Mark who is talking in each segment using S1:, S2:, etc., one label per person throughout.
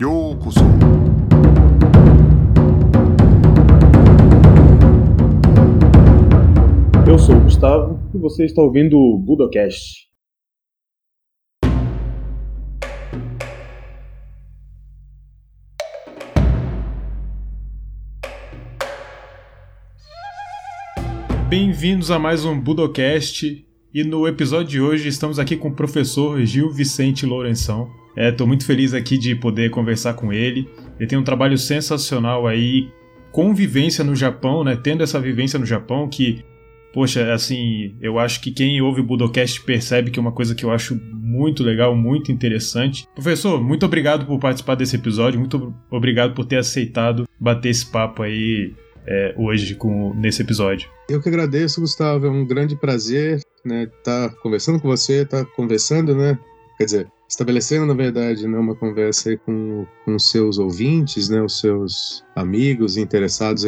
S1: ようこそ
S2: Eu sou o Gustavo e você está ouvindo o Budocast.
S3: Bem-vindos a mais um Budocast e no episódio de hoje estamos aqui com o professor Gil Vicente Lourenção. Estou muito feliz aqui de poder conversar com ele. Ele tem um trabalho sensacional aí, convivência no Japão, né? Tendo essa vivência no Japão que, poxa, assim, eu acho que quem ouve o Budocast percebe que é uma coisa que eu acho muito legal, muito interessante. Professor, muito obrigado por participar desse episódio, muito obrigado por ter aceitado bater esse papo aí é, hoje com, nesse episódio.
S4: Eu que agradeço, Gustavo. É um grande prazer né, estar conversando com você, estar conversando, né? Quer dizer, estabelecendo, na verdade, né, uma conversa com, com seus ouvintes, né, os seus amigos interessados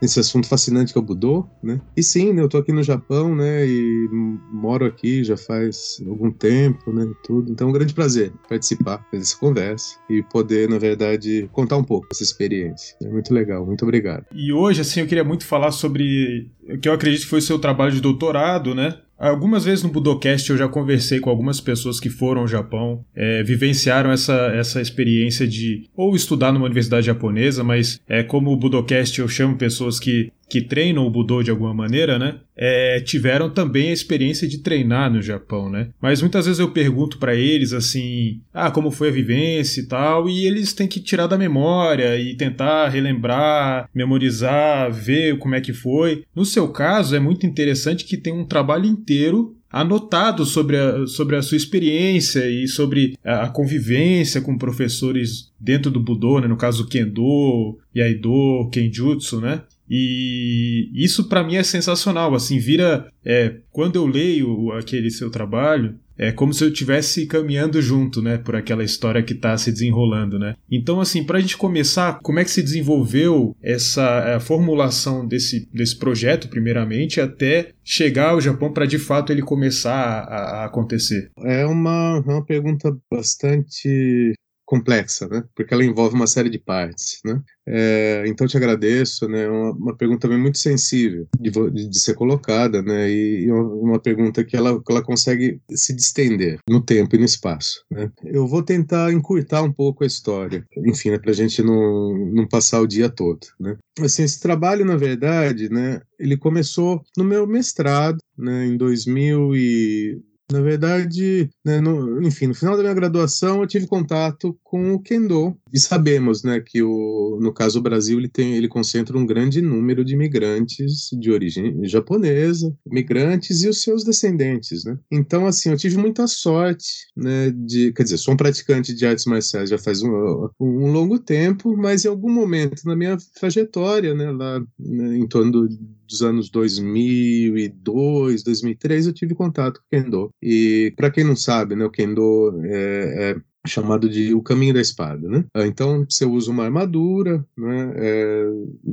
S4: nesse assunto fascinante que é o Budô, né? E sim, né, eu tô aqui no Japão, né, e moro aqui já faz algum tempo, né, tudo. Então é um grande prazer participar dessa conversa e poder, na verdade, contar um pouco dessa experiência. É muito legal, muito obrigado.
S3: E hoje, assim, eu queria muito falar sobre o que eu acredito que foi o seu trabalho de doutorado, né? Algumas vezes no Budocast eu já conversei com algumas pessoas que foram ao Japão, é, vivenciaram essa, essa experiência de ou estudar numa universidade japonesa, mas é, como o Budocast eu chamo pessoas que que treinam o Budô de alguma maneira, né? É, tiveram também a experiência de treinar no Japão, né? Mas muitas vezes eu pergunto para eles assim, ah, como foi a vivência e tal, e eles têm que tirar da memória e tentar relembrar, memorizar, ver como é que foi. No seu caso, é muito interessante que tem um trabalho inteiro anotado sobre a, sobre a sua experiência e sobre a, convivência com professores dentro do Budô, né? no caso Kendo, Yaido, Kenjutsu, né? E isso para mim é sensacional, assim, vira é, quando eu leio aquele seu trabalho, é como se eu estivesse caminhando junto, né, por aquela história que está se desenrolando, né? Então, assim, para a gente começar, como é que se desenvolveu essa formulação desse, desse projeto, primeiramente, até chegar ao Japão para de fato ele começar a, a acontecer?
S4: É uma, uma pergunta bastante complexa, né? Porque ela envolve uma série de partes, né? É, então te agradeço, né? Uma, uma pergunta também muito sensível de, de, ser colocada, né? E, e, uma pergunta que ela, que ela consegue se distender no tempo e no espaço. Né? Eu vou tentar encurtar um pouco a história, enfim, né, para a gente não, não passar o dia todo, né? Assim, esse trabalho, na verdade, né? Ele começou no meu mestrado, né? Em 2000 e na verdade, né, no, enfim, no final da minha graduação eu tive contato com o Kendo e sabemos, né, que o, no caso o Brasil ele tem, ele concentra um grande número de imigrantes de origem japonesa, migrantes e os seus descendentes, né. Então, assim, eu tive muita sorte, né, de, quer dizer, sou um praticante de artes marciais já faz um, um longo tempo, mas em algum momento na minha trajetória, né, lá né, em torno do, dos anos 2002, 2003, eu tive contato com o Kendo. E para quem não sabe, né, o Kendo é, é chamado de o caminho da espada, né? Ah, então você usa uma armadura, né? É,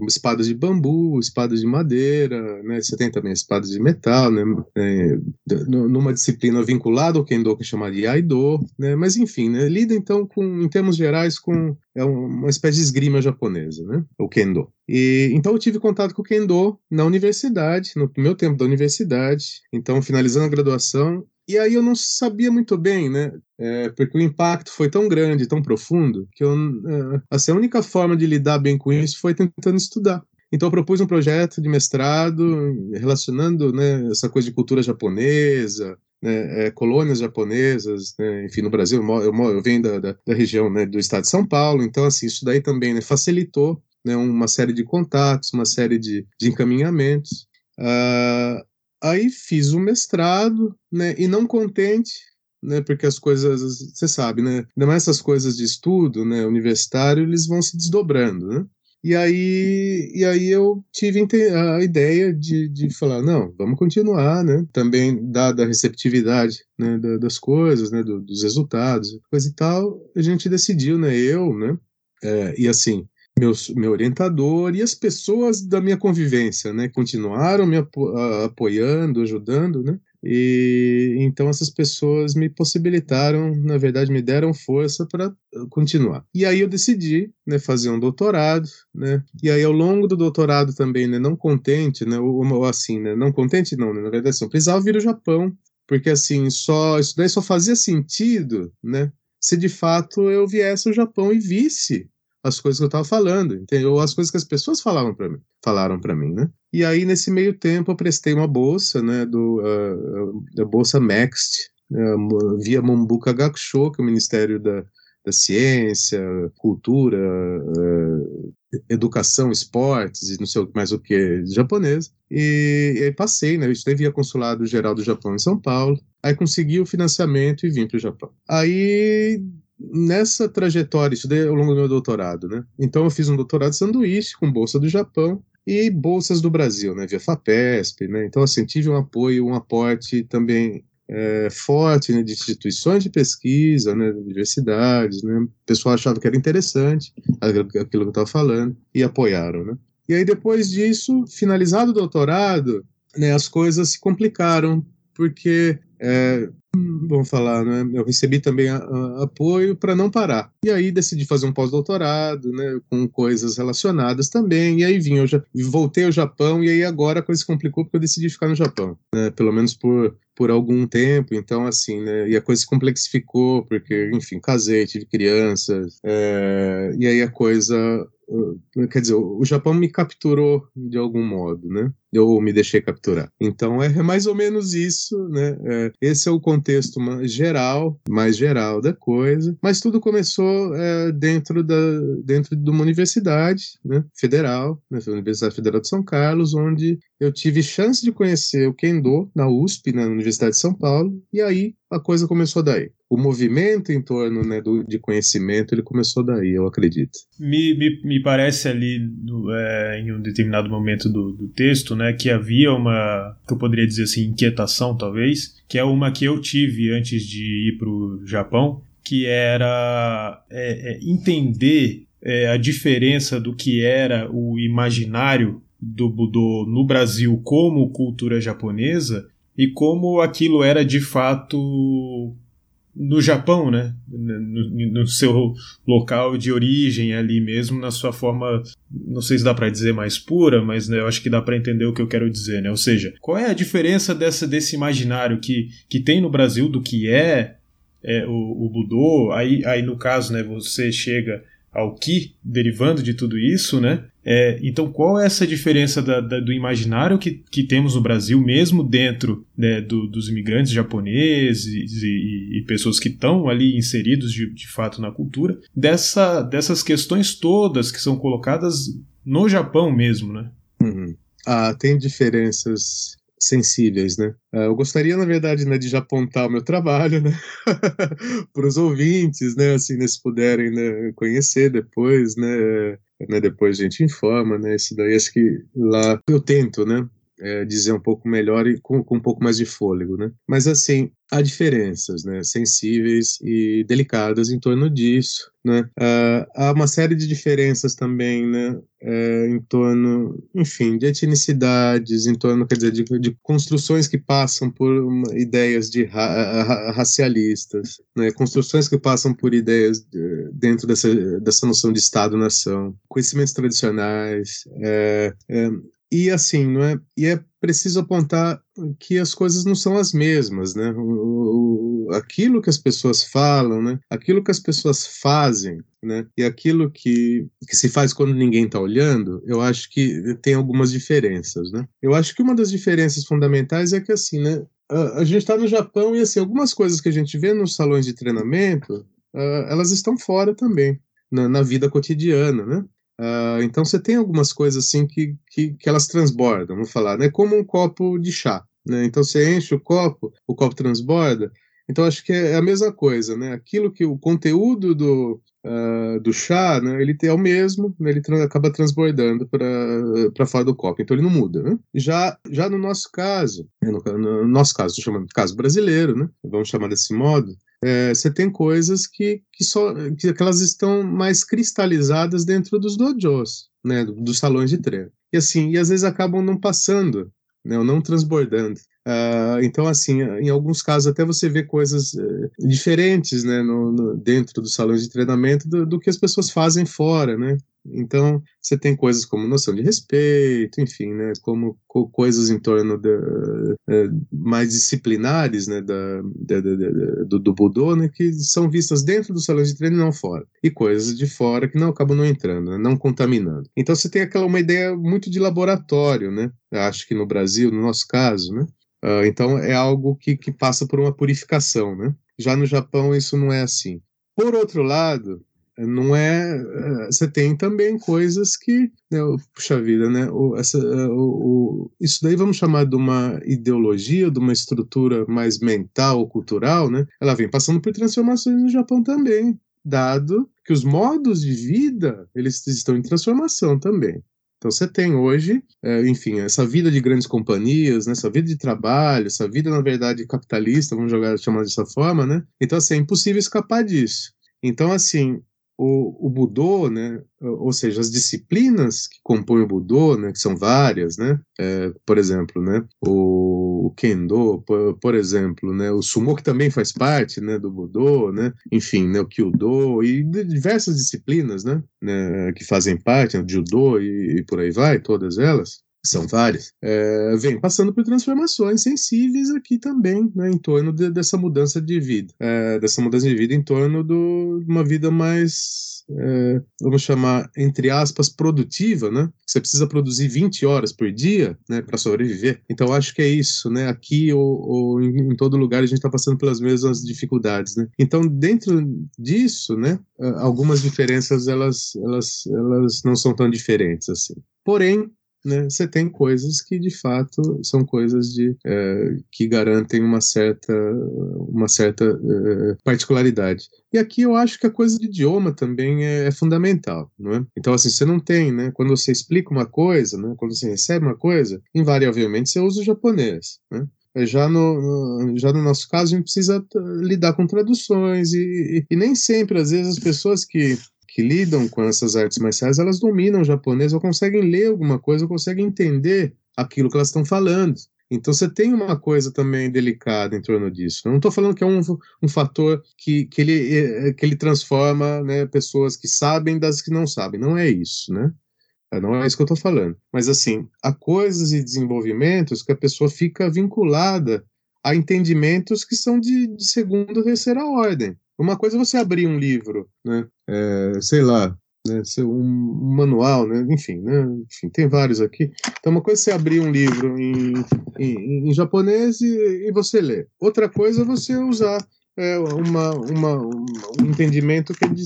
S4: espadas de bambu, espadas de madeira, né? Você tem também espadas de metal, né? É, numa disciplina vinculada ao kendo que chamada de aido, né? Mas enfim, né? Lida então com, em termos gerais, com é uma espécie de esgrima japonesa, né? O kendo. E então eu tive contato com o kendo na universidade, no meu tempo da universidade. Então finalizando a graduação e aí eu não sabia muito bem, né? É, porque o impacto foi tão grande, tão profundo, que eu, é, assim, a única forma de lidar bem com isso foi tentando estudar. Então eu propus um projeto de mestrado relacionando né, essa coisa de cultura japonesa, né, é, colônias japonesas, né, enfim, no Brasil, eu, eu venho da, da, da, região né, do estado de São Paulo, então assim, isso daí também né, facilitou né, uma série de contatos, uma série de, de encaminhamentos. Uh, Aí fiz o mestrado, né? E não contente, né? Porque as coisas, você sabe, né? Ainda mais essas coisas de estudo, né? Universitário, eles vão se desdobrando, né? E aí, e aí eu tive a ideia de, de falar, não, vamos continuar, né? Também, dada a receptividade né, das coisas, né, dos resultados, coisa e tal, a gente decidiu, né, eu, né, é, e assim, meu, meu orientador e as pessoas da minha convivência, né, continuaram me apo apoiando, ajudando, né, E então essas pessoas me possibilitaram, na verdade, me deram força para continuar. E aí eu decidi, né, fazer um doutorado, né? E aí ao longo do doutorado também, né, não contente, né, ou, ou assim, né, não contente não, né, na verdade, assim, eu precisava vir ao Japão, porque assim, só isso daí só fazia sentido, né, se de fato eu viesse ao Japão e visse as coisas que eu estava falando, entendeu? Ou as coisas que as pessoas falavam para mim, falaram para mim, né? E aí nesse meio tempo eu prestei uma bolsa, né, do uh, da bolsa Next, uh, via Mombuka Gakusho, que é o Ministério da, da Ciência, Cultura, uh, Educação, Esportes e não sei mais o que japonês. E, e aí passei, né? Eu estudei via Consulado Geral do Japão em São Paulo. Aí consegui o financiamento e vim para o Japão. Aí nessa trajetória, estudei ao longo do meu doutorado, né? Então eu fiz um doutorado sanduíche com bolsa do Japão e bolsas do Brasil, né? Via FAPESP, né? Então assim tive um apoio, um aporte também é, forte né, de instituições de pesquisa, né, universidades, né? O pessoal achava que era interessante aquilo que eu estava falando e apoiaram, né? E aí depois disso, finalizado o doutorado, né, as coisas se complicaram porque é, vamos falar, né? Eu recebi também a, a, apoio para não parar. E aí decidi fazer um pós-doutorado, né? Com coisas relacionadas também. E aí vim, eu já voltei ao Japão e aí agora a coisa se complicou porque eu decidi ficar no Japão, né? Pelo menos por por algum tempo, então assim, né, e a coisa se complexificou, porque, enfim, casei, tive crianças, é, e aí a coisa quer dizer, o Japão me capturou de algum modo, né? Eu me deixei capturar. Então é mais ou menos isso, né? É, esse é o contexto geral, mais geral da coisa. Mas tudo começou é, dentro da dentro de uma universidade, né? Federal, né? Universidade Federal de São Carlos, onde eu tive chance de conhecer o Kendo na USP, na Universidade de São Paulo, e aí a coisa começou daí. O movimento em torno né, do, de conhecimento ele começou daí, eu acredito.
S3: Me, me, me parece ali no, é, em um determinado momento do, do texto né, que havia uma, que eu poderia dizer assim, inquietação talvez, que é uma que eu tive antes de ir para o Japão, que era é, é, entender é, a diferença do que era o imaginário do Budô no Brasil como cultura japonesa e como aquilo era de fato no Japão, né? No, no, seu local de origem ali mesmo, na sua forma, não sei se dá para dizer mais pura, mas né, eu acho que dá para entender o que eu quero dizer, né? Ou seja, qual é a diferença dessa, desse imaginário que, que tem no Brasil do que é, é o, o Budô? Aí, aí no caso, né, você chega ao Ki, derivando de tudo isso, né? É, então, qual é essa diferença da, da, do imaginário que, que temos no Brasil, mesmo dentro né, do, dos imigrantes japoneses e, e, pessoas que estão ali inseridos de, de fato na cultura, dessa, dessas questões todas que são colocadas no Japão mesmo, né?
S4: Uhum. Ah, tem diferenças sensíveis, né? Ah, eu gostaria, na verdade, né, de já apontar o meu trabalho, né, para os ouvintes, né, assim, né, se puderem né, conhecer depois, né, né, depois a gente informa, né, isso daí acho que lá eu tento, né, é, dizer um pouco melhor e com, com, um pouco mais de fôlego, né? Mas assim, há diferenças, né? Sensíveis e delicadas em torno disso, né? Uh, há uma série de diferenças também, né? É, em torno, enfim, de etnicidades, em torno, quer dizer, de, de construções que passam por uma, ideias de ra, ra, racialistas, né? Construções que passam por ideias de, dentro dessa, dessa noção de Estado-nação, conhecimentos tradicionais, é, e assim, não é? E é preciso apontar que as coisas não são as mesmas, né? O, o, aquilo que as pessoas falam, né? Aquilo que as pessoas fazem, né? E aquilo que, que se faz quando ninguém está olhando, eu acho que tem algumas diferenças, né? Eu acho que uma das diferenças fundamentais é que assim, né? A, a gente está no Japão e assim algumas coisas que a gente vê nos salões de treinamento, uh, elas estão fora também. Na, na, vida cotidiana, né? Uh, então você tem algumas coisas assim que, que, que, elas transbordam, vamos falar, né? Como um copo de chá, né? Então você enche o copo, o copo transborda. Então acho que é a mesma coisa, né? Aquilo que o conteúdo do, uh, do chá, né? Ele é o mesmo, né? ele tra acaba transbordando para fora do copo, então ele não muda, né? Já já no nosso caso, né? no, no nosso caso, estou chamando de caso brasileiro, né? Vamos chamar desse modo é, você tem coisas que, que, só, que, que, elas estão mais cristalizadas dentro dos dojos, né, dos salões de treino. E assim, e às vezes acabam não passando, né, ou não transbordando. Uh, então, assim, em alguns casos até você vê coisas uh, diferentes né, no, no, dentro dos salões de treinamento do, do, que as pessoas fazem fora, né? Então, você tem coisas como noção de respeito, enfim, né, como co coisas em torno uh, mais disciplinares né, da, do, do Budô, né, que são vistas dentro dos salões de treino e não fora. E coisas de fora que não acabam não entrando, né, não contaminando. Então, você tem aquela uma ideia muito de laboratório, né? Acho que no Brasil, no nosso caso, né? Uh, então é algo que, que passa por uma purificação, né? Já no Japão isso não é assim. Por outro lado, não é. Eh, você tem também coisas que. Né, puxa vida, né? O, essa, eh, o, o, isso daí vamos chamar de uma ideologia, de uma estrutura mais mental, cultural, né? Ela vem passando por transformações no Japão também, dado que os modos de vida eles estão em transformação também. Então você tem hoje, é, enfim, essa vida de grandes companhias, né, essa vida de trabalho, essa vida, na verdade, capitalista, vamos jogar chamar dessa forma, né? Então, assim, é impossível escapar disso. Então, assim, o, o Budô, né, ou seja, as disciplinas que compõem o Budô, né, que são várias, né, é, por exemplo, né, o, Kendo, por, por, exemplo, né, o Sumo que também faz parte, né, do Budô, né, enfim, né, o Kyudo e diversas disciplinas, né, né? Que fazem parte, né, o Judo e, e por aí vai, todas elas, são várias, é, vem passando por transformações sensíveis aqui também, né, em torno de, dessa mudança de vida, é, dessa mudança de vida em torno de uma vida mais, é, vamos chamar, entre aspas, produtiva, né? Você precisa produzir 20 horas por dia, né, para sobreviver. Então, acho que é isso, né? Aqui ou, ou em, em, todo lugar a gente está passando pelas mesmas dificuldades, né? Então, dentro disso, né, algumas diferenças elas, elas, elas não são tão diferentes assim. Porém, né, você tem coisas que de fato são coisas de, é, que garantem uma certa, uma certa é, particularidade. E aqui eu acho que a coisa de idioma também é, é, fundamental, não é? Então, assim, você não tem, né? Quando você explica uma coisa, né? Quando você recebe uma coisa, invariavelmente você usa o japonês, né? É, já no, já no nosso caso, a gente precisa lidar com traduções e, e, e nem sempre, às vezes, as pessoas que que lidam com essas artes marciais, elas dominam o japonês ou conseguem ler alguma coisa, ou conseguem entender aquilo que elas estão falando. Então você tem uma coisa também delicada em torno disso. Eu não estou falando que é um, um fator que, que, ele, eh, que ele transforma né, pessoas que sabem das que não sabem. Não é isso, né? É, não é isso que eu estou falando. Mas assim, há coisas e desenvolvimentos que a pessoa fica vinculada a entendimentos que são de, de segunda ou terceira ordem. Uma coisa é você abrir um livro, né? É, sei lá, né? um, manual, né? Enfim, né? Enfim, tem vários aqui. Então, uma coisa é você abrir um livro em, em, em japonês e, e, você ler. Outra coisa é você usar é, uma, uma, um entendimento que é de,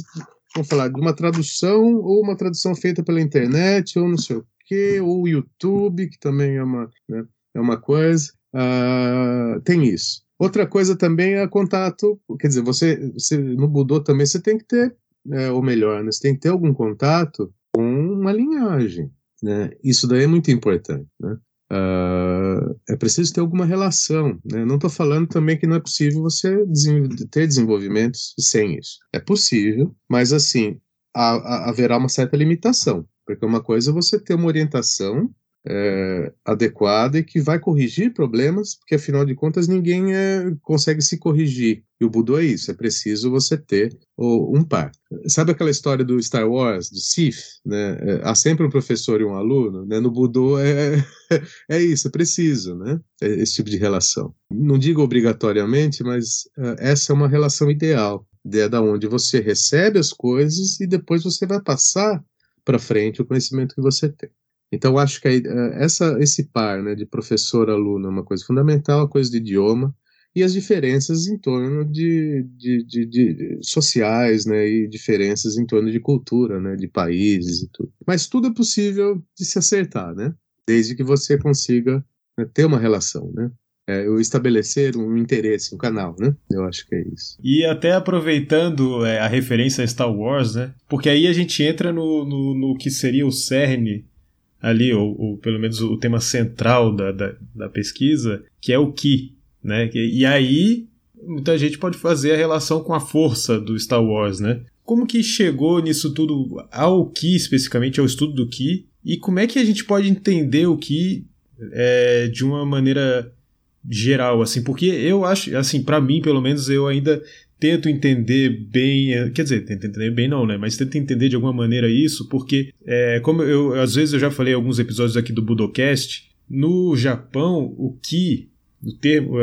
S4: vamos falar, de uma tradução ou uma tradução feita pela internet ou não sei o quê, ou YouTube, que também é uma, né? é uma coisa. Uh, tem isso. Outra coisa também é contato, quer dizer, você, você no Budô também você tem que ter, é, ou melhor, né, você tem que ter algum contato com uma linhagem, né? Isso daí é muito importante, né? Uh, é preciso ter alguma relação. Né? Não estou falando também que não é possível você ter desenvolvimentos sem isso. É possível, mas assim há, há, haverá uma certa limitação, porque uma coisa é você ter uma orientação é, adequada e que vai corrigir problemas, porque afinal de contas ninguém é, consegue se corrigir. E o Budô é isso, é preciso você ter o, um par. Sabe aquela história do Star Wars, do Sith? Né? É, há sempre um professor e um aluno, né? no Budô é, é isso, é preciso, né? É esse tipo de relação. Não digo obrigatoriamente, mas uh, essa é uma relação ideal, é da onde você recebe as coisas e depois você vai passar para frente o conhecimento que você tem. Então, acho que essa, esse par né, de professor-aluno é uma coisa fundamental, a coisa de idioma, e as diferenças em torno de, de, de, de, sociais, né, e diferenças em torno de cultura, né, de países e tudo. Mas tudo é possível de se acertar, né, desde que você consiga né, ter uma relação, né. É, eu estabelecer um interesse, um canal, né? Eu acho que é isso.
S3: E até aproveitando é, a referência a Star Wars, né? Porque aí a gente entra no, no, no que seria o cerne ali, ou, ou pelo menos o tema central da, da, da, pesquisa, que é o Ki. Né? E aí muita gente pode fazer a relação com a força do Star Wars, né? Como que chegou nisso tudo ao Ki, especificamente ao estudo do Ki? E como é que a gente pode entender o Ki é, de uma maneira geral, assim, porque eu acho, assim, para mim, pelo menos, eu ainda tento entender bem, eh, quer dizer, tento entender bem não, né? Mas tento entender de alguma maneira isso, porque é, como eu às vezes eu já falei em alguns episódios aqui do Budocast, no Japão o ki, o termo,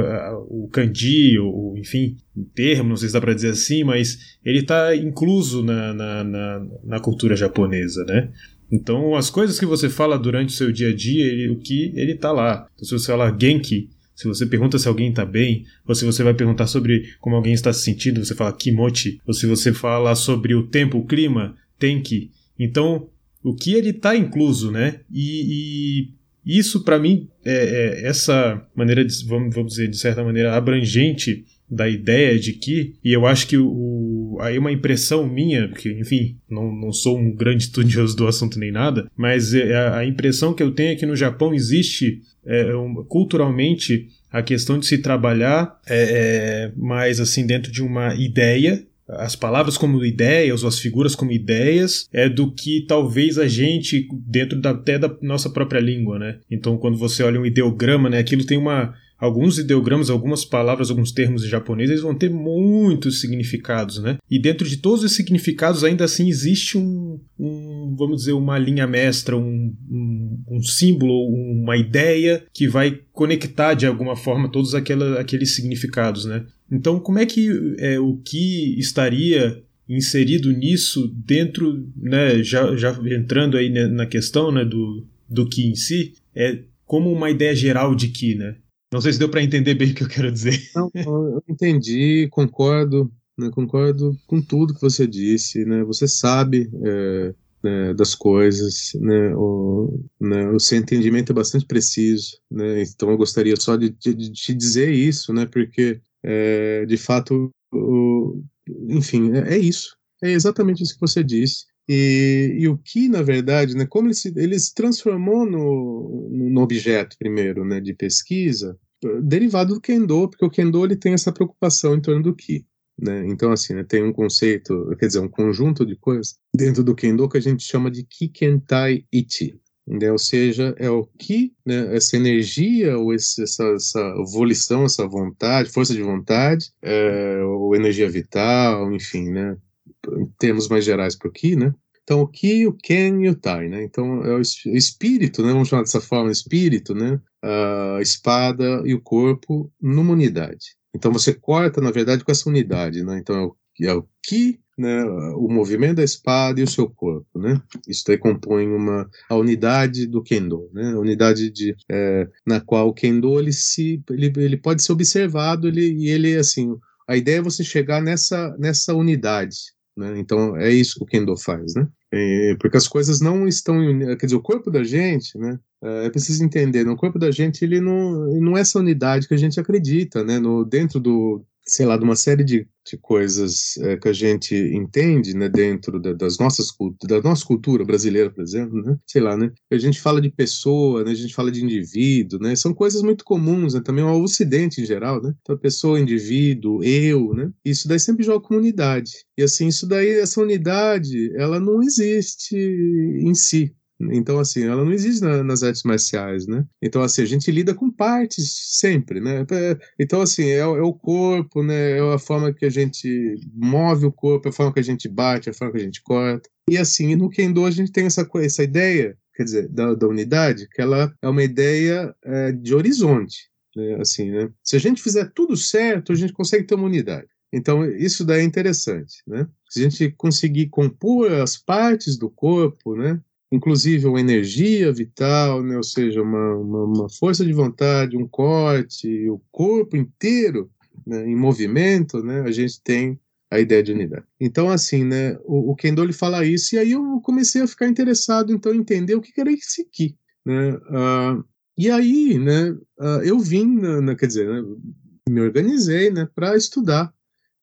S3: o kanji, ou enfim, o termo, não sei se dá para dizer assim, mas ele está incluso na, na, na, na, cultura japonesa, né? Então as coisas que você fala durante o seu dia a dia, ele, o que ele está lá. Então, se você fala genki, se você pergunta se alguém está bem, ou se você vai perguntar sobre como alguém está se sentindo, você fala kimochi, ou se você fala sobre o tempo, o clima, tenki. Então, o que ele está incluso, né? E, e isso, para mim, é, é, essa maneira, de, vamos, vamos dizer, de certa maneira, abrangente da ideia de que, e eu acho que o, aí uma impressão minha, porque, enfim, não, não sou um grande estudioso do assunto nem nada, mas é, a, a impressão que eu tenho é que no Japão existe é, um, culturalmente a questão de se trabalhar é, é, mais assim dentro de uma ideia as palavras como ideias ou as figuras como ideias é do que talvez a gente dentro da, até da nossa própria língua, né? Então quando você olha um ideograma, né, aquilo tem uma alguns ideogramas, algumas palavras, alguns termos em japonês, eles vão ter muitos significados, né? E dentro de todos os significados, ainda assim, existe um, um vamos dizer, uma linha mestra, um, um, um, símbolo, uma ideia que vai conectar de alguma forma todos aquela, aqueles significados, né? Então, como é que é, o que estaria inserido nisso dentro, né, já, já entrando aí na questão né, do, do que em si, é como uma ideia geral de que, né? Não sei se deu para entender bem o que eu quero dizer.
S4: Não, eu entendi, concordo, né, concordo com tudo que você disse, né? Você sabe é, né, das coisas, né? O, né, o seu entendimento é bastante preciso, né? Então eu gostaria só de, te dizer isso, né? Porque é, de fato, o, enfim, é, é isso. É exatamente isso que você disse. E, e, o que, na verdade, né, como ele se, ele se transformou no, no objeto, primeiro, né, de pesquisa, derivado do Kendo, porque o Kendo ele tem essa preocupação em torno do Ki. Né? Então, assim, né, tem um conceito, quer dizer, um conjunto de coisas dentro do Kendo que a gente chama de Kikentai Ichi. Né? Ou seja, é o Ki, né, essa energia, ou esse, essa, essa volição, essa vontade, força de vontade, é, ou energia vital, enfim, né? Em termos mais gerais para o Ki, né? Então, o Ki, o Ken e o Tai, né? Então, é o espírito, né? Vamos chamar dessa forma, espírito, né? A espada e o corpo numa unidade. Então, você corta, na verdade, com essa unidade, né? Então, é o Ki, né? O movimento da espada e o seu corpo, né? Isso daí compõe uma a unidade do Kendo, né? A unidade de é, na qual o Kendo ele se ele, ele pode ser observado, ele e ele assim, a ideia é você chegar nessa nessa unidade, né? Então é isso que o Kendo faz, né? É, porque as coisas não estão, quer dizer, o corpo da gente, né? É, é preciso entender, no corpo da gente ele não, não é essa unidade que a gente acredita, né? No dentro do sei lá, de uma série de, de coisas é, que a gente entende, né, dentro da, das nossas da nossa cultura brasileira, por exemplo, né, sei lá, né, a gente fala de pessoa, né, a gente fala de indivíduo, né, são coisas muito comuns, né, também ao Ocidente em geral, né, então pessoa, indivíduo, eu, né, isso daí sempre joga comunidade, e assim, isso daí, essa unidade, ela não existe em si, então, assim, ela não existe na, nas artes marciais, né? Então, assim, a gente lida com partes sempre, né? É, então, assim, é, é, o corpo, né? É a forma que a gente move o corpo, é a forma que a gente bate, é a forma que a gente corta. E, assim, no Kendo a gente tem essa, essa ideia, quer dizer, da, da unidade, que ela é uma ideia é, de horizonte, né? Assim, né? Se a gente fizer tudo certo, a gente consegue ter uma unidade. Então, isso daí é interessante, né? Se a gente conseguir compor as partes do corpo, né? Inclusive uma energia vital, né? ou seja, uma, uma, uma, força de vontade, um corte, o corpo inteiro né? em movimento, né? a gente tem a ideia de unidade. Então, assim, né, o, o Kendo ele fala isso, e aí eu comecei a ficar interessado, então, em entender o que era esse Ki. Né? Uh, e aí, né, uh, eu vim, na, na, quer dizer, né, me organizei né, para estudar,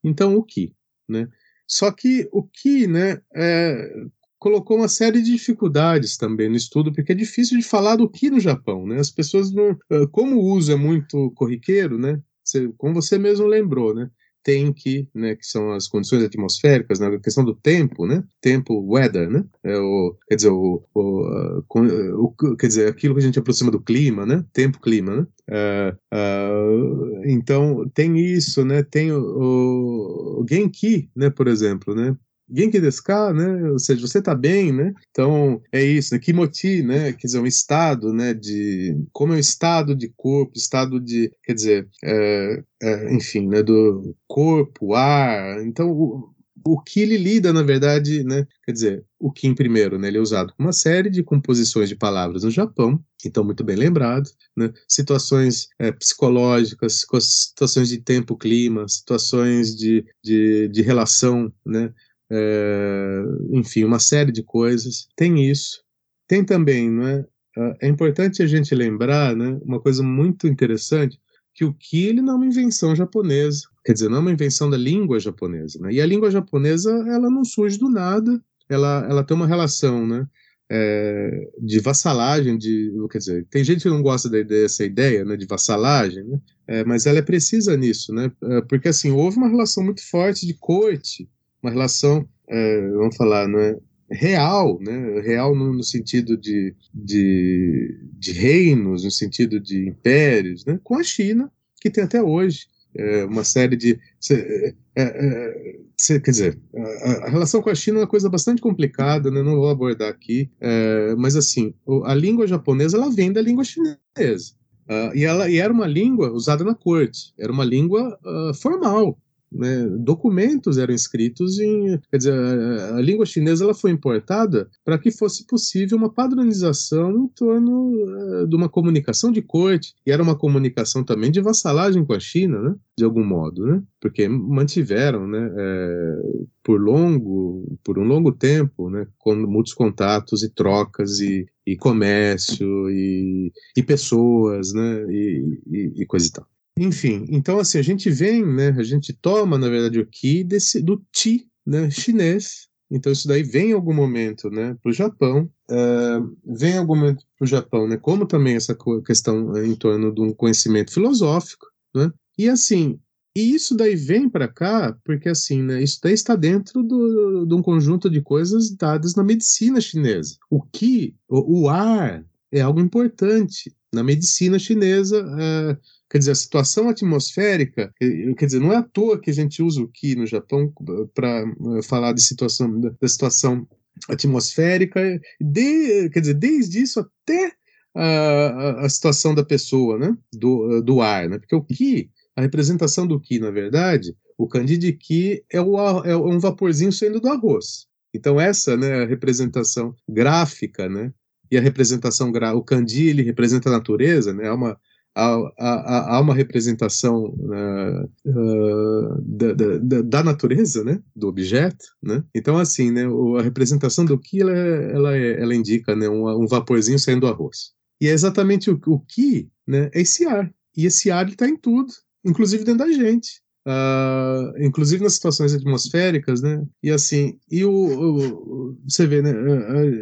S4: então, o Ki. Né? Só que o Ki, né, é, colocou uma série de dificuldades também no estudo, porque é difícil de falar do que no Japão, né? As pessoas não, como o uso é muito corriqueiro, né? Você, como você mesmo lembrou, né? tenki, né, que são as condições atmosféricas, né, a questão do tempo, né, tempo, weather, né, é o, quer dizer, o, o, o, quer dizer, aquilo que a gente aproxima do clima, né, tempo, clima, né, uh, uh, então tem isso, né, tem o, o genki, né, por exemplo, né, Genki desu ka, né? Ou seja, você está bem, né? Então, é isso, né? Kimoti, né? Quer dizer, um estado, né? De... Como é um estado de corpo, estado de... Quer dizer, é, é, enfim, né? Do corpo, ar... Então, o, o que ele lida, na verdade, né? Quer dizer, o Kim primeiro, né? Ele é usado com uma série de composições de palavras no Japão, que estão muito bem lembrados, né? Situações é, psicológicas, situações de tempo, clima, situações de, de, de relação, né? É, enfim, uma série de coisas. Tem isso. Tem também, é? Ah, é importante a gente lembrar, né, uma coisa muito interessante, que o Ki não é uma invenção japonesa, quer dizer, não é uma invenção da língua japonesa, né? E a língua japonesa, ela não surge do nada, ela, ela tem uma relação, né, é, de vassalagem, de, quer dizer, tem gente que não gosta de, dessa ideia, né, de vassalagem, né, é, mas ela é precisa nisso, né, porque assim, houve uma relação muito forte de corte uma relação, é, vamos falar, não é, real, né? real no, no sentido de, de, de, reinos, no sentido de impérios, né? com a China, que tem até hoje é, uma série de. É, é, quer dizer, a, a, relação com a China é uma coisa bastante complicada, né? não vou abordar aqui, é, mas assim, a língua japonesa ela vem da língua chinesa. Uh, e, ela, e era uma língua usada na corte, era uma língua uh, formal, né, documentos eram escritos em, quer dizer, a, a língua chinesa ela foi importada para que fosse possível uma padronização em torno uh, de uma comunicação de corte e era uma comunicação também de vassalagem com a China, né, de algum modo, né, porque mantiveram, né, é, por longo, por um longo tempo, né, com muitos contatos e trocas e, e comércio e, e pessoas, né, e, e, e coisa e tal. Enfim, então assim, a gente vem, né, a gente toma, na verdade, o Ki desse, do Ti, né, chinês, então isso daí vem em algum momento, né, para o Japão, uh, vem em algum momento para o Japão, né, como também essa questão em torno de um conhecimento filosófico, né, e assim, e isso daí vem para cá porque assim, né, isso daí está dentro do, de um conjunto de coisas dadas na medicina chinesa. O Ki, o, o ar, é algo importante na medicina chinesa. Uh, Quer dizer, a situação atmosférica, quer dizer, não é à toa que a gente usa o Ki no Japão para eh, falar de situação, da situação atmosférica, de, quer dizer, desde isso até a, a situação da pessoa, né, do, do ar, né, porque o Ki, a representação do Ki, na verdade, o kanji de Ki é, o, é um vaporzinho saindo do arroz. Então essa, né, a representação gráfica, né, e a representação, o kanji, ele representa a natureza, né, é uma há, há, há uma representação uh, uh, da, da, da, natureza, né, do objeto, né? Então assim, né, a representação do que ela, ela, é, ela indica, né, um, um, vaporzinho saindo do arroz. E é exatamente o, o que, né, é esse ar. E esse ar está em tudo, inclusive dentro da gente. Uh, inclusive nas situações atmosféricas, né? E assim, e o, o você vê, né?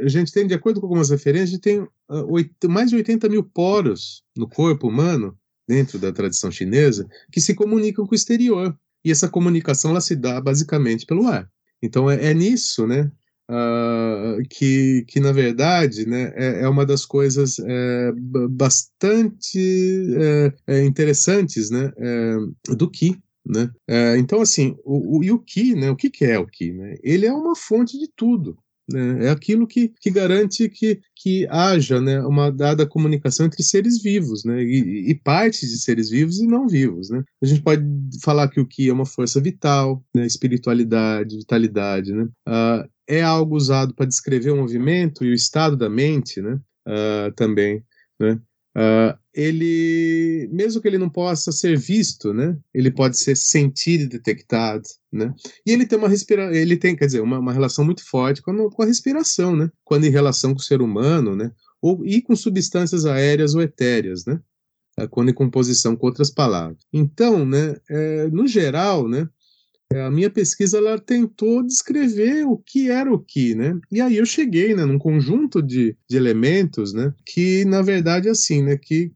S4: A, gente tem, de acordo com algumas referências, a gente tem uh, mais de 80 mil poros no corpo humano, dentro da tradição chinesa, que se comunicam com o exterior. E essa comunicação ela se dá basicamente pelo ar. Então é, é nisso, né? Uh, que, que, na verdade, né, é, é uma das coisas é, bastante é, é interessantes né, é, do Ki, né? É, então, assim, o, o, e o né? O que, que é o Ki? Né? Ele é uma fonte de tudo. Né? É aquilo que, que garante que, que haja né, uma dada comunicação entre seres vivos, né? E, e, partes de seres vivos e não vivos. Né? A gente pode falar que o Ki é uma força vital, né? espiritualidade, vitalidade. Né? Uh, é algo usado para descrever o movimento e o estado da mente né? Uh, também. Né? Uh, ele, mesmo que ele não possa ser visto, né, ele pode ser sentido e detectado, né, e ele tem uma respira ele tem, quer dizer, uma, uma relação muito forte com a, com a, respiração, né, quando em relação com o ser humano, né, ou, e com substâncias aéreas ou etéreas, né, quando em composição com outras palavras. Então, né, é, no geral, né, a minha pesquisa ela tentou descrever o que era o que, né? E aí eu cheguei, né, num conjunto de, de elementos, né, que na verdade assim, né, que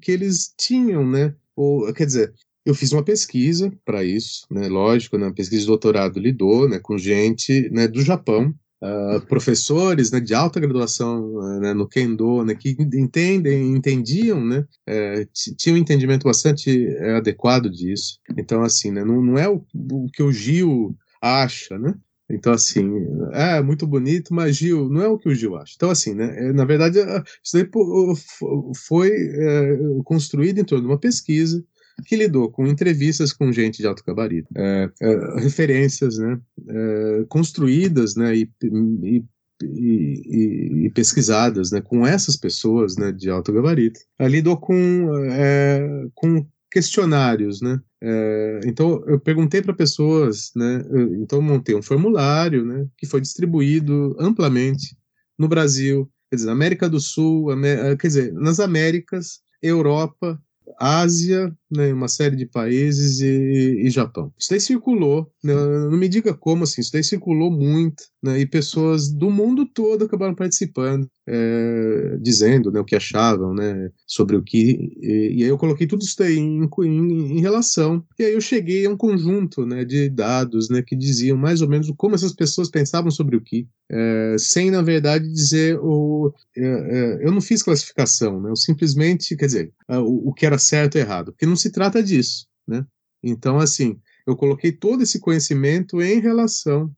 S4: que eles tinham, né, ou quer dizer, eu fiz uma pesquisa para isso, né? Lógico, né? pesquisa de doutorado lidou, né? Com gente, né? Do Japão, uh, professores, né? De alta graduação, né? No Kendo, né? Que entendem, entendiam, né? É, tinham um entendimento bastante é, adequado disso. Então, assim, né? Não, não é o, o que o Gil acha, né? Então, assim, é muito bonito, mas Gil, não é o que o Gil acha. Então, assim, né, é, na verdade, isso daí foi construído em torno de uma pesquisa que lidou com entrevistas com gente de alto gabarito, é, é, referências né, é, construídas né, e, e e, e, pesquisadas né, com essas pessoas né, de alto gabarito. Lidou com, é, com questionários, né? É, então eu perguntei para pessoas, né? Eu, então montei um formulário, né? Que foi distribuído amplamente no Brasil, quer dizer, na América do Sul, quer dizer, nas Américas, Europa Ásia, né, uma série de países e, e Japão. Isso daí circulou, né, não me diga como assim, isso daí circulou muito, né, e pessoas do mundo todo acabaram participando, é, dizendo né, o que achavam né, sobre o que. E, e, aí eu coloquei tudo isso daí em, em, em, relação, e aí eu cheguei a um conjunto né, de dados né, que diziam mais ou menos como essas pessoas pensavam sobre o que, é, sem na verdade dizer o. É, é eu não fiz classificação, né, eu simplesmente, quer dizer, o, o que era certo e errado, porque não se trata disso, né? Então, assim, eu coloquei todo esse conhecimento em relação.